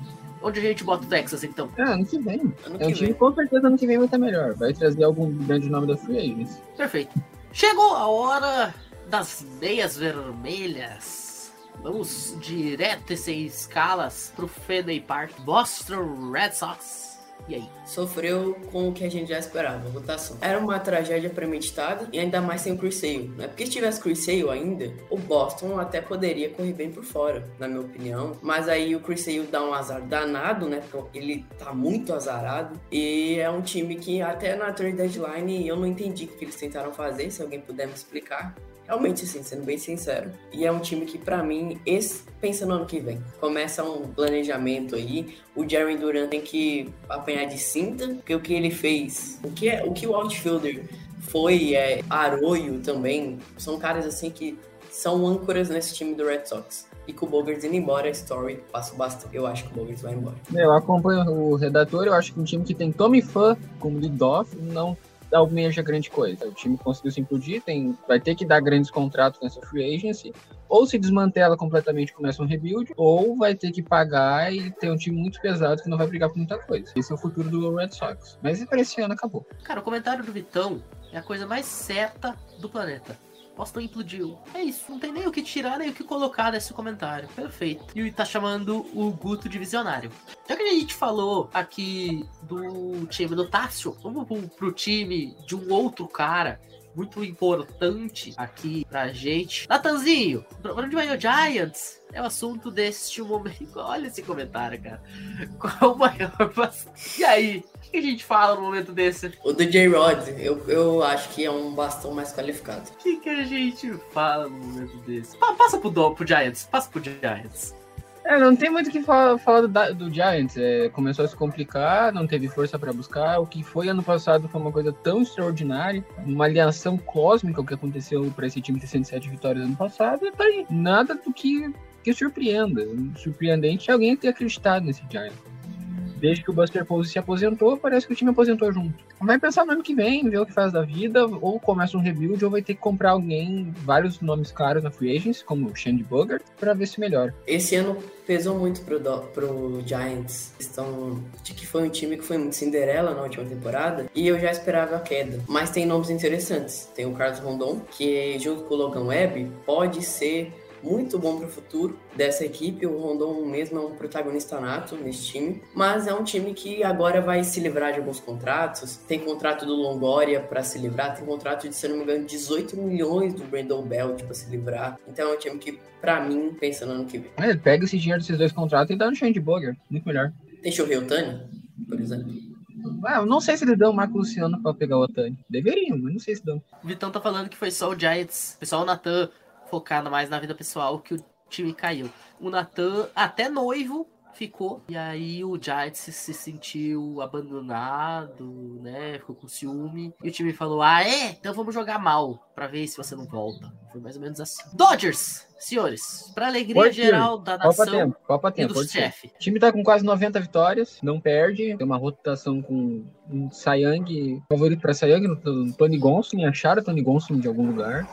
Onde a gente bota o Texas, então? É, ano que vem. Ano É um que time vem. com certeza ano que vem vai estar melhor. Vai trazer algum grande nome da free agents. Perfeito. Chegou a hora das meias vermelhas. Vamos direto e sem escalas pro Fenway Park. Boston Red Sox. E aí? Sofreu com o que a gente já esperava, a rotação. Era uma tragédia premeditada e ainda mais sem o Sale, né? Porque se tivesse Sale ainda, o Boston até poderia correr bem por fora, na minha opinião. Mas aí o Sale dá um azar danado, né? Porque ele tá muito azarado. E é um time que até na trade deadline eu não entendi o que eles tentaram fazer, se alguém puder me explicar. Realmente, assim, sendo bem sincero. E é um time que, pra mim, esse, pensa no ano que vem. Começa um planejamento aí. O Jerry Duran tem que apanhar de cinta, porque o que ele fez, o que, é, o, que o outfielder foi, é, Arroio também, são caras assim que são âncoras nesse time do Red Sox. E com o Bogarts indo embora, a story passa bastante. Eu acho que o Bogarts vai embora. Eu acompanho o redator, eu acho que um time que tem Tommy Fan como lead-off não almeja grande coisa. O time conseguiu se implodir, tem, vai ter que dar grandes contratos nessa free agency, ou se desmantela completamente começa um rebuild, ou vai ter que pagar e ter um time muito pesado que não vai brigar por muita coisa. Esse é o futuro do Red Sox. Mas para esse ano acabou. Cara, o comentário do Vitão é a coisa mais certa do planeta. Boston implodiu. É isso, não tem nem o que tirar nem o que colocar nesse comentário. Perfeito. E tá chamando o Guto de visionário. Já que a gente falou aqui do time do Tássio, vamos pro, pro time de um outro cara muito importante aqui pra gente. Natanzinho, pra onde vai o Giants? É o assunto deste momento. [LAUGHS] Olha esse comentário, cara. Qual o maior. [LAUGHS] E aí? O que a gente fala no momento desse? O do J-Rod, eu, eu acho que é um bastão mais qualificado. O que, que a gente fala no momento desse? Pa- passa pro, do, pro Giants, passa pro Giants. É, não tem muito o que falar, falar do, do Giants. É, começou a se complicar, não teve força para buscar. O que foi ano passado foi uma coisa tão extraordinária, uma aliação cósmica o que aconteceu para esse time ter 107 vitórias ano passado. E tá aí, nada do que, que surpreenda. Surpreendente é alguém ter acreditado nesse Giants. Desde que o Buster Posey se aposentou, parece que o time aposentou junto. Vai pensar no ano que vem, ver o que faz da vida, ou começa um rebuild, ou vai ter que comprar alguém, vários nomes caros na free agents, como o Shandy Bogart, para ver se melhora. Esse ano pesou muito pro, do- pro Giants. Estão de que foi um time que foi muito Cinderela na última temporada e eu já esperava a queda. Mas tem nomes interessantes. Tem o Carlos Rondon, que junto com o Logan Webb pode ser muito bom para o futuro dessa equipe. O Rondon mesmo é um protagonista nato nesse time, mas é um time que agora vai se livrar de alguns contratos. Tem contrato do Longoria para se livrar, tem contrato de, se eu não me engano, 18 milhões do Brandon Belt para se livrar. Então é um time que, para mim, pensa no ano que vem. Mas ele pega esse dinheiro desses dois contratos e dá no Shandy Bogart, muito melhor. Tem Shohei Otani, por exemplo. Ah, eu não sei se eles dão o Marco Luciano pra pegar o Otani. Deveriam, mas não sei se dão. O Vitão tá falando que foi só o Giants, foi só o Natan focado mais na vida pessoal que o time caiu. O Natan, até noivo, ficou. E aí o Giants se, se sentiu abandonado, né? Ficou com ciúme. E o time falou: Ah, é? Então vamos jogar mal pra ver se você não volta. Foi mais ou menos assim. Dodgers, senhores, pra alegria ser. geral da Copa nação tempo, Copa e tempo, do pode ser. chefe. O time tá com quase 90 vitórias, não perde. Tem uma rotação com um Sayang, favorito pra Sayang, no Tony Gonsolin. Acharam o Tony Gonsolin de algum lugar.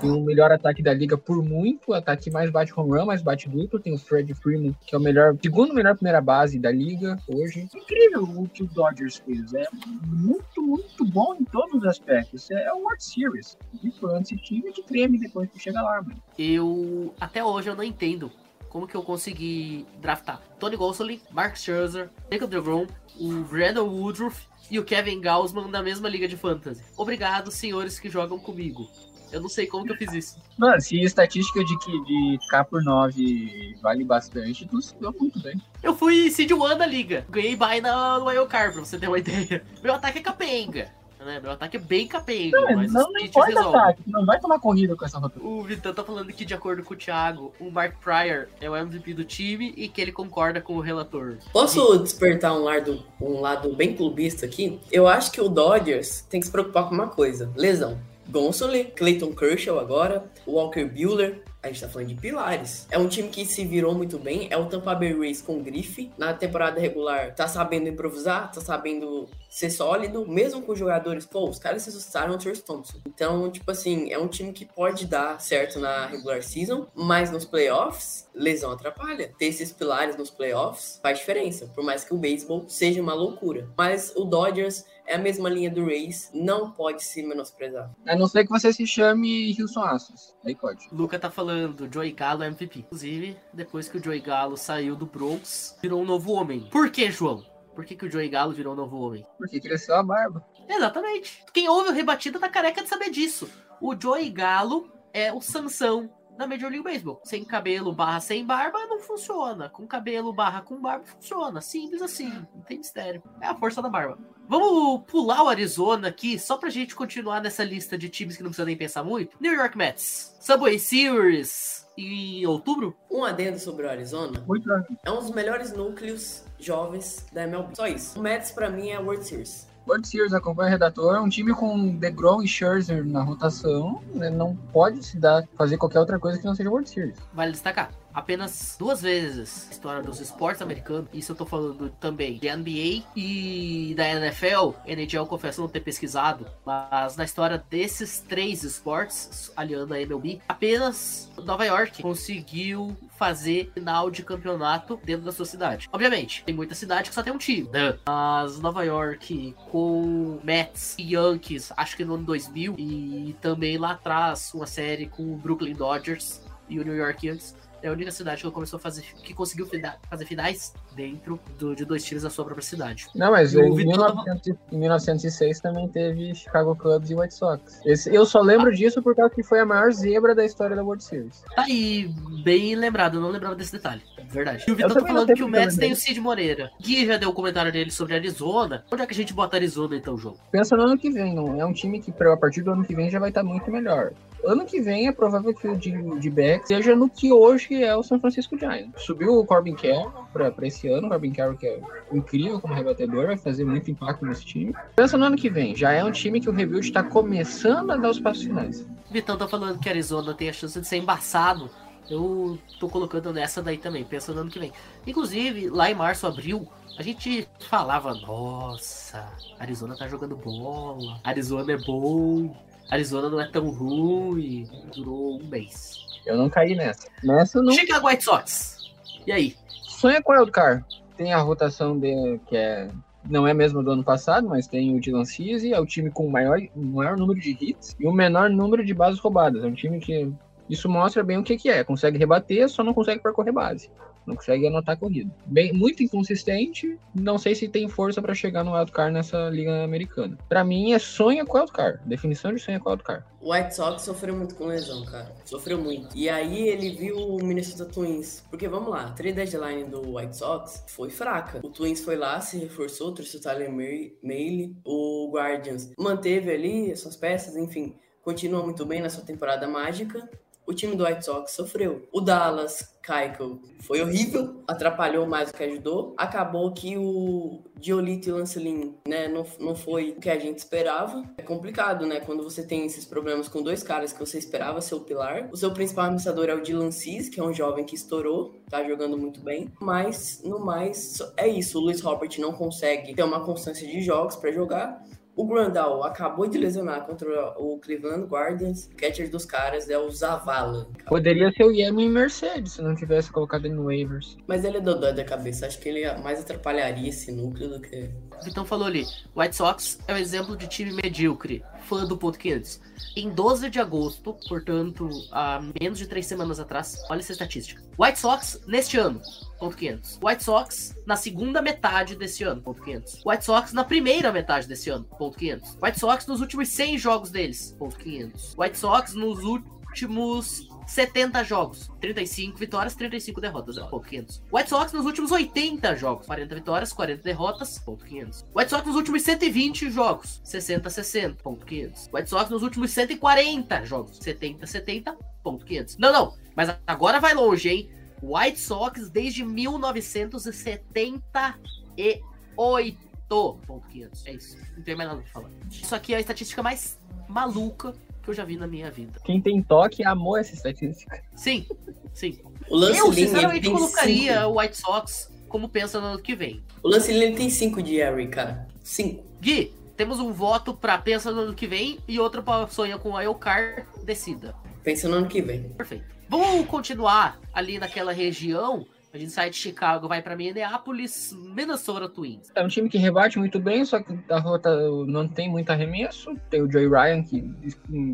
Tem o melhor ataque da liga por muito. O ataque que mais bate home run, mais bate duplo. Tem o Fred Freeman, que é o melhor, segundo melhor primeira base da liga hoje. Incrível o que o Dodgers fez. É muito, muito bom em todos os aspectos. É o World Series. E foi esse time que treme depois que chega lá, mano. Eu até hoje eu não entendo como que eu consegui draftar Tony Gonsolin, Mark Scherzer, Jacob DeGrom, o Brandon Woodruff e o Kevin Gaussman na mesma liga de fantasy. Obrigado, senhores que jogam comigo. Eu não sei como que eu fiz isso. Mano, se estatística de que de K por 9 vale bastante, tu se deu muito bem. Eu fui seed one da liga. Ganhei bye na, no Wildcard, pra você ter uma [LAUGHS] ideia. Meu ataque é capenga. Né? Meu ataque é bem capenga. Não, mas não, o não importa resolve. ataque, não vai tomar corrida com essa rotação. O Vitão tá falando que, de acordo com o Thiago, o Mark Pryor é o MVP do time e que ele concorda com o relator. Posso despertar um lado, um lado bem clubista aqui? Eu acho que o Dodgers tem que se preocupar com uma coisa: lesão. Gonsolin, Clayton Kershaw agora, Walker Buehler. A gente tá falando de pilares. É um time que se virou muito bem. É o Tampa Bay Rays com grife. Na temporada regular, tá sabendo improvisar, tá sabendo ser sólido, mesmo com jogadores. Pô, os caras se assustaram o Terce Thompson. Então, tipo assim, é um time que pode dar certo na regular season, mas nos playoffs, lesão atrapalha. Ter esses pilares nos playoffs faz diferença, por mais que o beisebol seja uma loucura. Mas o Dodgers é a mesma linha do Rays, não pode se menosprezar. A não ser que você se chame Houston Astros. Aí pode. Luca tá falando, Joey Galo é MVP. Inclusive, depois que o Joey Galo saiu do Bronx, virou um novo homem. Por que, João? Por que, que o Joey Galo virou um novo homem? Porque cresceu a barba. Exatamente. Quem ouve o Rebatida tá careca de saber disso. O Joey Galo é o Sansão da Major League Baseball. Sem cabelo barra sem barba não funciona. Com cabelo barra com barba funciona. Simples assim. Não tem mistério. É a força da barba. Vamos pular o Arizona aqui, só pra gente continuar nessa lista de times que não precisa nem pensar muito. New York Mets. Subway Series em outubro. Um adendo sobre o Arizona, Muito é um dos melhores núcleos jovens da MLB. Só isso. O Mets, pra mim, é World Series. World Series acompanha o redator, um time com DeGrom e Scherzer na rotação, né, não pode se dar fazer qualquer outra coisa que não seja World Series. Vale destacar, apenas duas vezes na história dos esportes americanos, isso eu tô falando também de NBA e da NFL, NHL confesso não ter pesquisado, mas na história desses três esportes, aliando a MLB, apenas Nova York conseguiu fazer final de campeonato dentro da sua cidade. Obviamente, tem muita cidade que só tem um time, né? mas Nova York com Mets e Yankees, acho que no ano 2000, e também lá atrás uma série com o Brooklyn Dodgers e o New York Yankees, é a única cidade que começou a fazer, que conseguiu fazer finais dentro do- de dois times da sua própria cidade. Não, mas em, 1900 em 1906 também teve Chicago Cubs e White Sox. Esse- eu só lembro disso por causa que foi a maior zebra da história da World Series. Tá aí, bem lembrado, eu não lembrava desse detalhe. Verdade. E o Vitor tá falando que o Mets tem o Cid Moreira. Gui já deu o comentário dele sobre Arizona. Onde é que a gente bota Arizona então, João? Pensa no ano que vem, não é um time que a partir do ano que vem já vai estar muito melhor. Ano que vem é provável que o de, de back seja no que hoje é o San Francisco Giants. Subiu o Corbin Carroll pra, pra esse ano, o Corbin Carroll que é incrível como rebatedor, vai fazer muito impacto nesse time. Pensa no ano que vem, já é um time que o rebuild está começando a dar os passos finais. O Vitão tá falando que Arizona tem a chance de ser embaçado. Eu tô colocando nessa daí também, pensando no ano que vem. Inclusive, lá em março, abril, a gente falava, nossa, Arizona tá jogando bola, Arizona é bom, Arizona não é tão ruim. Durou um mês. Eu não caí nessa. Nessa não. Chicago White Sox. E aí? Sonha com o Wildcard. Tem a rotação de, que é. Não é mesmo do ano passado, mas tem o Dylan Cease, é o time com o maior, maior número de hits e o menor número de bases roubadas. É um time que. Isso mostra bem o que, que é. Consegue rebater, só não consegue percorrer base. Não consegue anotar corrida. Bem, muito inconsistente. Não sei se tem força para chegar no wildcard nessa liga americana. Para mim é sonha com wildcard. Definição de sonha com wildcard. O White Sox sofreu muito com lesão, cara. Sofreu muito. E aí ele viu o Minnesota Twins. Porque vamos lá, a trade deadline do White Sox foi fraca. O Twins foi lá, se reforçou, trouxe o Tyler Maile. O Guardians manteve ali as suas peças, enfim. Continua muito bem na sua temporada mágica. O time do White Sox sofreu. O Dallas, Keuchel, foi horrível, atrapalhou mais do que ajudou. Acabou que o Giolito e Lancelin, né, não, não foi o que a gente esperava. É complicado, né, quando você tem esses problemas com dois caras que você esperava ser o pilar. O seu principal arremessador é o Dylan Cis, que é um jovem que estourou, tá jogando muito bem. Mas, no mais, é isso. O Luiz Robert não consegue ter uma constância de jogos para jogar. O Grandal acabou de lesionar contra o Cleveland Guardians. O catcher dos caras é o Zavala. Poderia ser o Yemen Mercedes se não tivesse colocado ele no waivers. Mas ele é dodói da cabeça. Acho que ele mais atrapalharia esse núcleo do que. O Vitão falou ali, White Sox é um exemplo de time medíocre, fã do ponto 500. Em 12 de agosto, portanto, há menos de três semanas atrás, olha essa estatística. White Sox neste ano, ponto 500. White Sox na segunda metade desse ano, ponto 500. White Sox na primeira metade desse ano, ponto 500. White Sox nos últimos 100 jogos deles, ponto 500. White Sox nos últimos 70 jogos, 35 vitórias, 35 derrotas, é ponto 500. White Sox nos últimos 80 jogos, 40 vitórias, 40 derrotas, ponto 500. White Sox nos últimos 120 jogos, 60 60, ponto 500. White Sox nos últimos 140 jogos, 70 70, ponto 500. Não, não, mas agora vai longe, hein? White Sox desde 1978. Ponto 500. É isso. Não tem mais nada pra falar. Isso aqui é a estatística mais maluca que eu já vi na minha vida. Quem tem toque amou essa estatística. Sim, sim. O Lance Eu, sinceramente, colocaria cinco. o White Sox como pensa no ano que vem. O Lance Lynn ele tem 5 de Harry, cara. 5. Gui, temos um voto pra pensa no ano que vem e outro pra sonha com a Elcar decida. Pensa no ano que vem. Perfeito. Vamos continuar ali naquela região. A gente sai de Chicago, vai pra Minneapolis, Minnesota Twins. É um time que rebate muito bem, só que a rota não tem muito arremesso. Tem o Joey Ryan que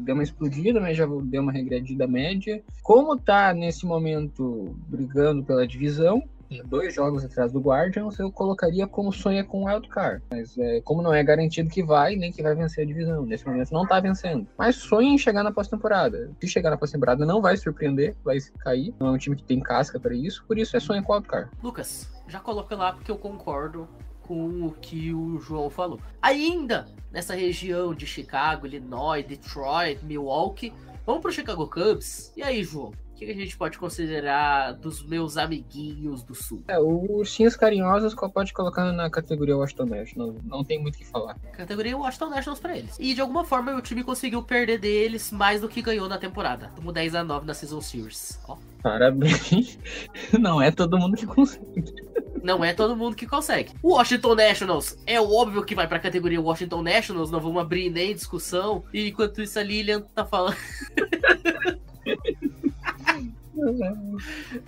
deu uma explodida, mas já deu uma regredida média. Como tá nesse momento brigando pela divisão, dois jogos atrás do Guardians, eu colocaria como sonha com o Wildcard. Mas é, como não é garantido que vai, nem que vai vencer a divisão. Nesse momento não tá vencendo. Mas sonha em chegar na pós-temporada. Se chegar na pós-temporada, não vai surpreender, vai cair. Não é um time que tem casca para isso, por isso é sonha com o Wildcard. Lucas, já coloca lá porque eu concordo com o que o João falou. Ainda nessa região de Chicago, Illinois, Detroit, Milwaukee, vamos pro Chicago Cubs. E aí, João? O que a gente pode considerar dos meus amiguinhos do Sul? É, os ursinhos carinhosos pode colocar na categoria Washington National. Não tem muito o que falar. Categoria Washington Nationals pra eles. E de alguma forma o time conseguiu perder deles mais do que ganhou na temporada. Tomou 10 a 9 na Season Series. Ó. Parabéns. [LAUGHS] Não é todo mundo que consegue. Não é todo mundo que consegue. O Washington Nationals é óbvio que vai pra categoria Washington Nationals, não vamos abrir nem discussão. E enquanto isso a Lilian tá falando. [LAUGHS]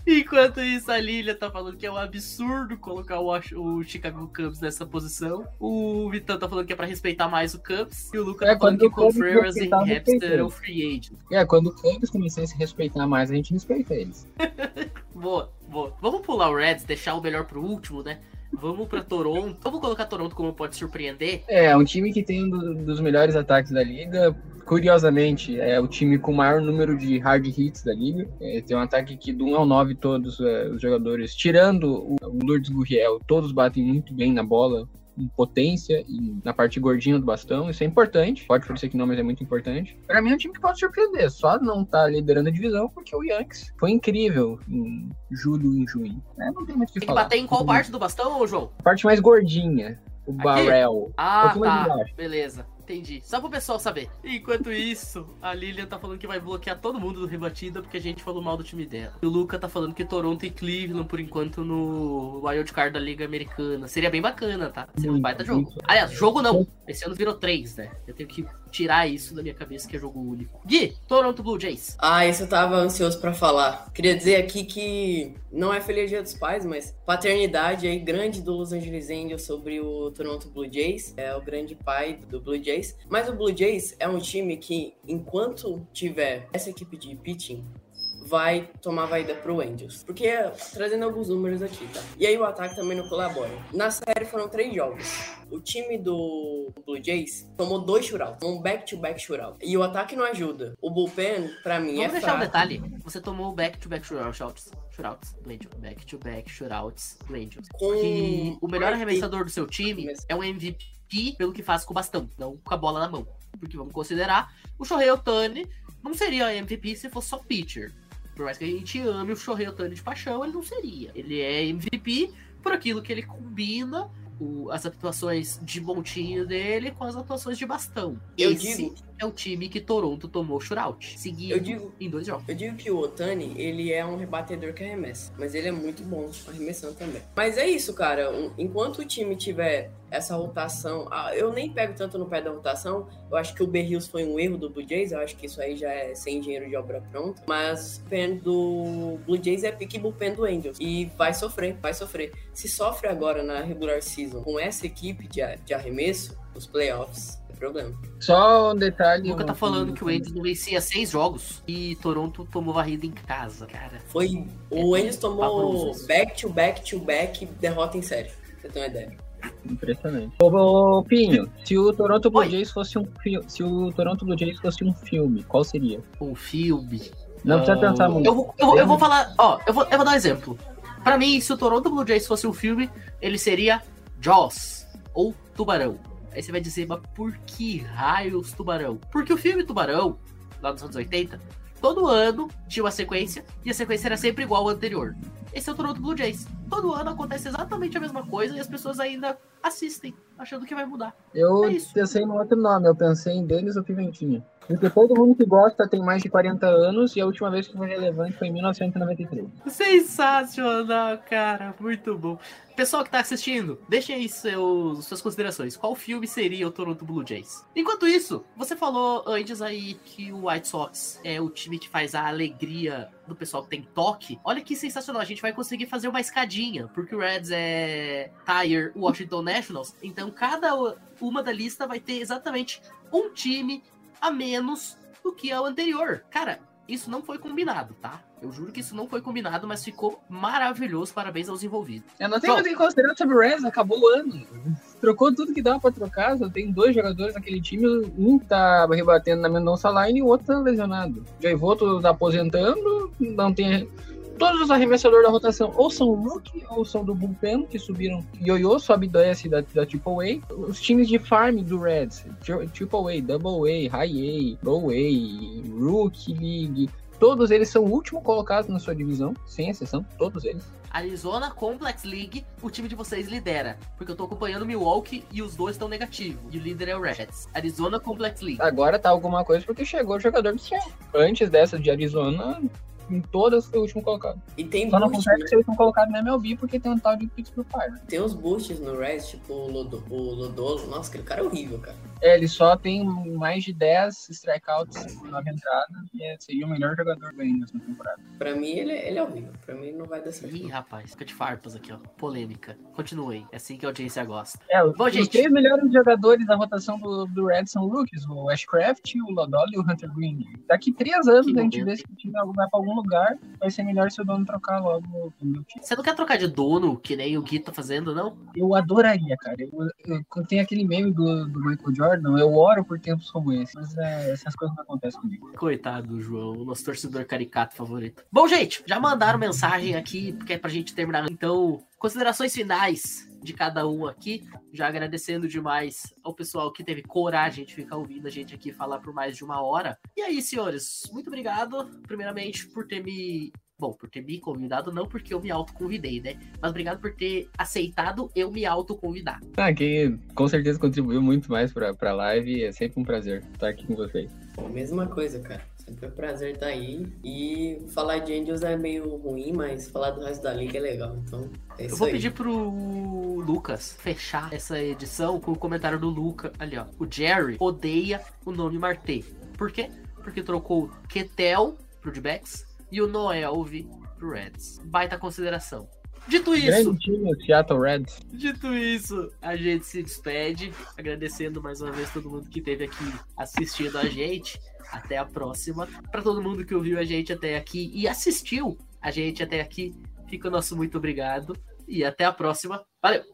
Enquanto isso, a Lilia tá falando que é um absurdo colocar o, o Chicago Cubs nessa posição. O Vitão tá falando que é pra respeitar mais o Cubs. E o Lucas É, tá falando que o Contreras e respeita. é o free agent. É, quando o Cubs começar a se respeitar mais, a gente respeita eles. [LAUGHS] Boa, boa. Vamos pular o Reds, deixar o melhor pro último, né? Vamos pra Toronto. Vamos colocar Toronto como pode surpreender. É, um time que tem um do- dos melhores ataques da liga. Curiosamente, é o time com o maior número de hard hits da liga. É, tem um ataque que do 1 ao 9 todos é, os jogadores, tirando o, o Lourdes Gurriel, todos batem muito bem na bola, em potência e na parte gordinha do bastão. Isso é importante. Pode parecer que não, mas é muito importante. Pra mim é um time que pode surpreender. Só não tá liderando a divisão porque o Yankees foi incrível em julho e junho. É, não tem muito o que Tem que falar. bater em qual parte do bastão, João? A parte mais gordinha. O Barrel. Ah, tá. Beleza. Entendi. Só pro pessoal saber. Enquanto isso, a Lilian tá falando que vai bloquear todo mundo do Rebatida porque a gente falou mal do time dela. E o Luca tá falando que Toronto e Cleveland, por enquanto, no Wild Card da Liga Americana. Seria bem bacana, tá? Seria um baita jogo. Aliás, jogo não. Esse ano virou três, né? Eu tenho que tirar isso da minha cabeça que é jogo único. Gui, Toronto Blue Jays. Ah, isso eu tava ansioso pra falar. Queria dizer aqui que não é feliz dia dos pais, mas paternidade aí grande do Los Angeles Angels sobre o Toronto Blue Jays. É o grande pai do Blue Jays. Mas o Blue Jays é um time que, enquanto tiver essa equipe de pitching, vai tomar vaída pro Angels. Porque, trazendo alguns números aqui, tá? E aí o ataque também não colabora. Na série foram três jogos. O time do Blue Jays tomou dois shootouts, um back-to-back shootout. E o ataque não ajuda. O bullpen, pra mim, Vamos é deixar um fraco. detalhe. Você tomou back-to-back shootouts. Shootouts, Angels. Back-to-back shootouts, Angels. Com que o melhor arremessador do seu time é um MVP pelo que faz com o bastão, não com a bola na mão. Porque vamos considerar, o Shohei Otani não seria MVP se fosse só pitcher. Por mais que a gente ame o Shohei Otani de paixão, ele não seria. Ele é MVP por aquilo que ele combina o- as atuações de montinho dele com as atuações de bastão. Eu Esse digo- é o time que Toronto tomou shootout. Seguido Eu digo- em dois jogos. Eu digo que o Otani, ele é um rebatedor que arremessa, mas ele é muito bom arremessando também. Mas é isso, cara. Um- Enquanto o time tiver essa rotação, eu nem pego tanto no pé da rotação. Eu acho que o Berrios foi um erro do Blue Jays. Eu acho que isso aí já é sem engenheiro de obra pronta. Mas o pen do Blue Jays é pique bullpen do Angels. E vai sofrer, vai sofrer. Se sofre agora na regular season com essa equipe de, de arremesso, os playoffs, tem problema. Só um detalhe. O Luca tá falando que o Angels não vencia seis jogos e Toronto tomou varrida em casa, cara. Foi. O É, Angels tomou back to back to back derrota em série. Você tem uma ideia. Impressionante. Ô, ô, Pinho, se o Toronto Blue. Jays fosse um filme, se o Toronto Blue Jays fosse um filme, qual seria? Um filme. Não precisa pensar muito. Eu vou, eu, vou- eu vou falar, ó, eu vou, eu vou dar um exemplo. Pra mim, se o Toronto Blue Jays fosse um filme, ele seria Jaws ou Tubarão. Aí você vai dizer, mas por que raios Tubarão? Porque o filme Tubarão, lá nos anos 80, todo ano tinha uma sequência e a sequência era sempre igual ao anterior. Esse é o Toronto Blue Jays. Todo ano acontece exatamente a mesma coisa e as pessoas ainda assistem, achando que vai mudar. Eu é pensei no outro nome, eu pensei em Denis ou Pimentinha. Porque todo mundo que gosta tem mais de 40 anos e a última vez que foi relevante foi em 1993. Sensacional, cara. Muito bom. Pessoal que tá assistindo, deixem aí seus, suas considerações. Qual filme seria o Toronto Blue Jays? Enquanto isso, você falou antes aí que o White Sox é o time que faz a alegria do pessoal que tem toque. Olha que sensacional. A gente vai conseguir fazer uma escadinha, porque o Reds é Tire Washington Nationals. Então, cada uma da lista vai ter exatamente um time a menos do que a anterior. Cara, isso não foi combinado, tá? Eu juro que isso não foi combinado, mas ficou maravilhoso. Parabéns aos envolvidos. Eu não tenho que considerar sobre o Reds, acabou o ano. Trocou tudo que dava pra trocar, só tem dois jogadores naquele time, um tá rebatendo na Mendonça Line e o outro tá lesionado. Joivoto tá aposentando, não tem... Todos os arremessadores da rotação ou são rookie ou são do bullpen, que subiram. Ioiô sobe do S da, da Triple A. Os times de farm do Reds, tri- Triple A, Double A, High A, Low A, Rookie League, todos eles são o último colocado na sua divisão, sem exceção, todos eles. Arizona Complex League, o time de vocês lidera. Porque eu tô acompanhando Milwaukee e os dois estão negativos. E o líder é o Reds. Arizona Complex League. Agora tá alguma coisa porque chegou o jogador do céu. Antes dessa de Arizona, em todas foi o último colocado. E tem Só não boost, consegue né? ser o último colocado na MLB porque tem um tal de Pittsburgh Pirates. Tem uns boosts no Reds, tipo o, Lodo, o Lodolo. Nossa, aquele cara é horrível, cara. É, ele só tem mais de 10 strikeouts na entrada e é- seria o melhor jogador do Angels na temporada. Pra mim, ele, ele é horrível. Pra mim, não vai dar certo. Ih, rapaz, fica de farpas aqui, ó. Polêmica. Continuem. É assim que a audiência gosta. É, os, Bom, os gente. três melhores jogadores da rotação do, do Red são rookies, o Ashcraft, o Lodolo e o Hunter Green. Daqui três anos Que a gente momento. vê se o time vai pra algum lugar, vai ser melhor se o dono trocar logo o meu time. Você não quer trocar de dono, que nem o Gui tá fazendo, não? Eu adoraria, cara. Eu, eu, tem aquele meme do, do Michael Jordan, eu oro por tempos como esse. Mas é, essas coisas não acontecem comigo. Coitado do João, o nosso torcedor caricato favorito. Bom, gente, já mandaram mensagem aqui, porque é pra gente terminar. Então, considerações finais de cada um aqui. Já agradecendo demais ao pessoal que teve coragem de ficar ouvindo a gente aqui falar por mais de uma hora. E aí, senhores, muito obrigado, primeiramente, por ter me. Bom, por ter me convidado, não porque eu me autoconvidei, né? Mas obrigado por ter aceitado eu me autoconvidar. Ah, que com certeza contribuiu muito mais pra, pra live. É sempre um prazer estar aqui com vocês. Mesma coisa, cara. Sempre é um prazer estar aí. E falar de Angels é meio ruim, mas falar do resto da liga é legal. Então, é isso Eu vou aí. pedir pro Lucas fechar essa edição com o comentário do Luca ali, ó. O Jerry odeia o nome Marte. Por quê? Porque trocou o Ketel pro D-backs e o Noelvi pro Reds. Baita consideração. Dito isso, time, Seattle Reds. dito isso, a gente se despede, agradecendo mais uma vez todo mundo que esteve aqui assistindo a gente. Até a próxima. Para todo mundo que ouviu a gente até aqui e assistiu a gente até aqui, fica o nosso muito obrigado e até a próxima. Valeu!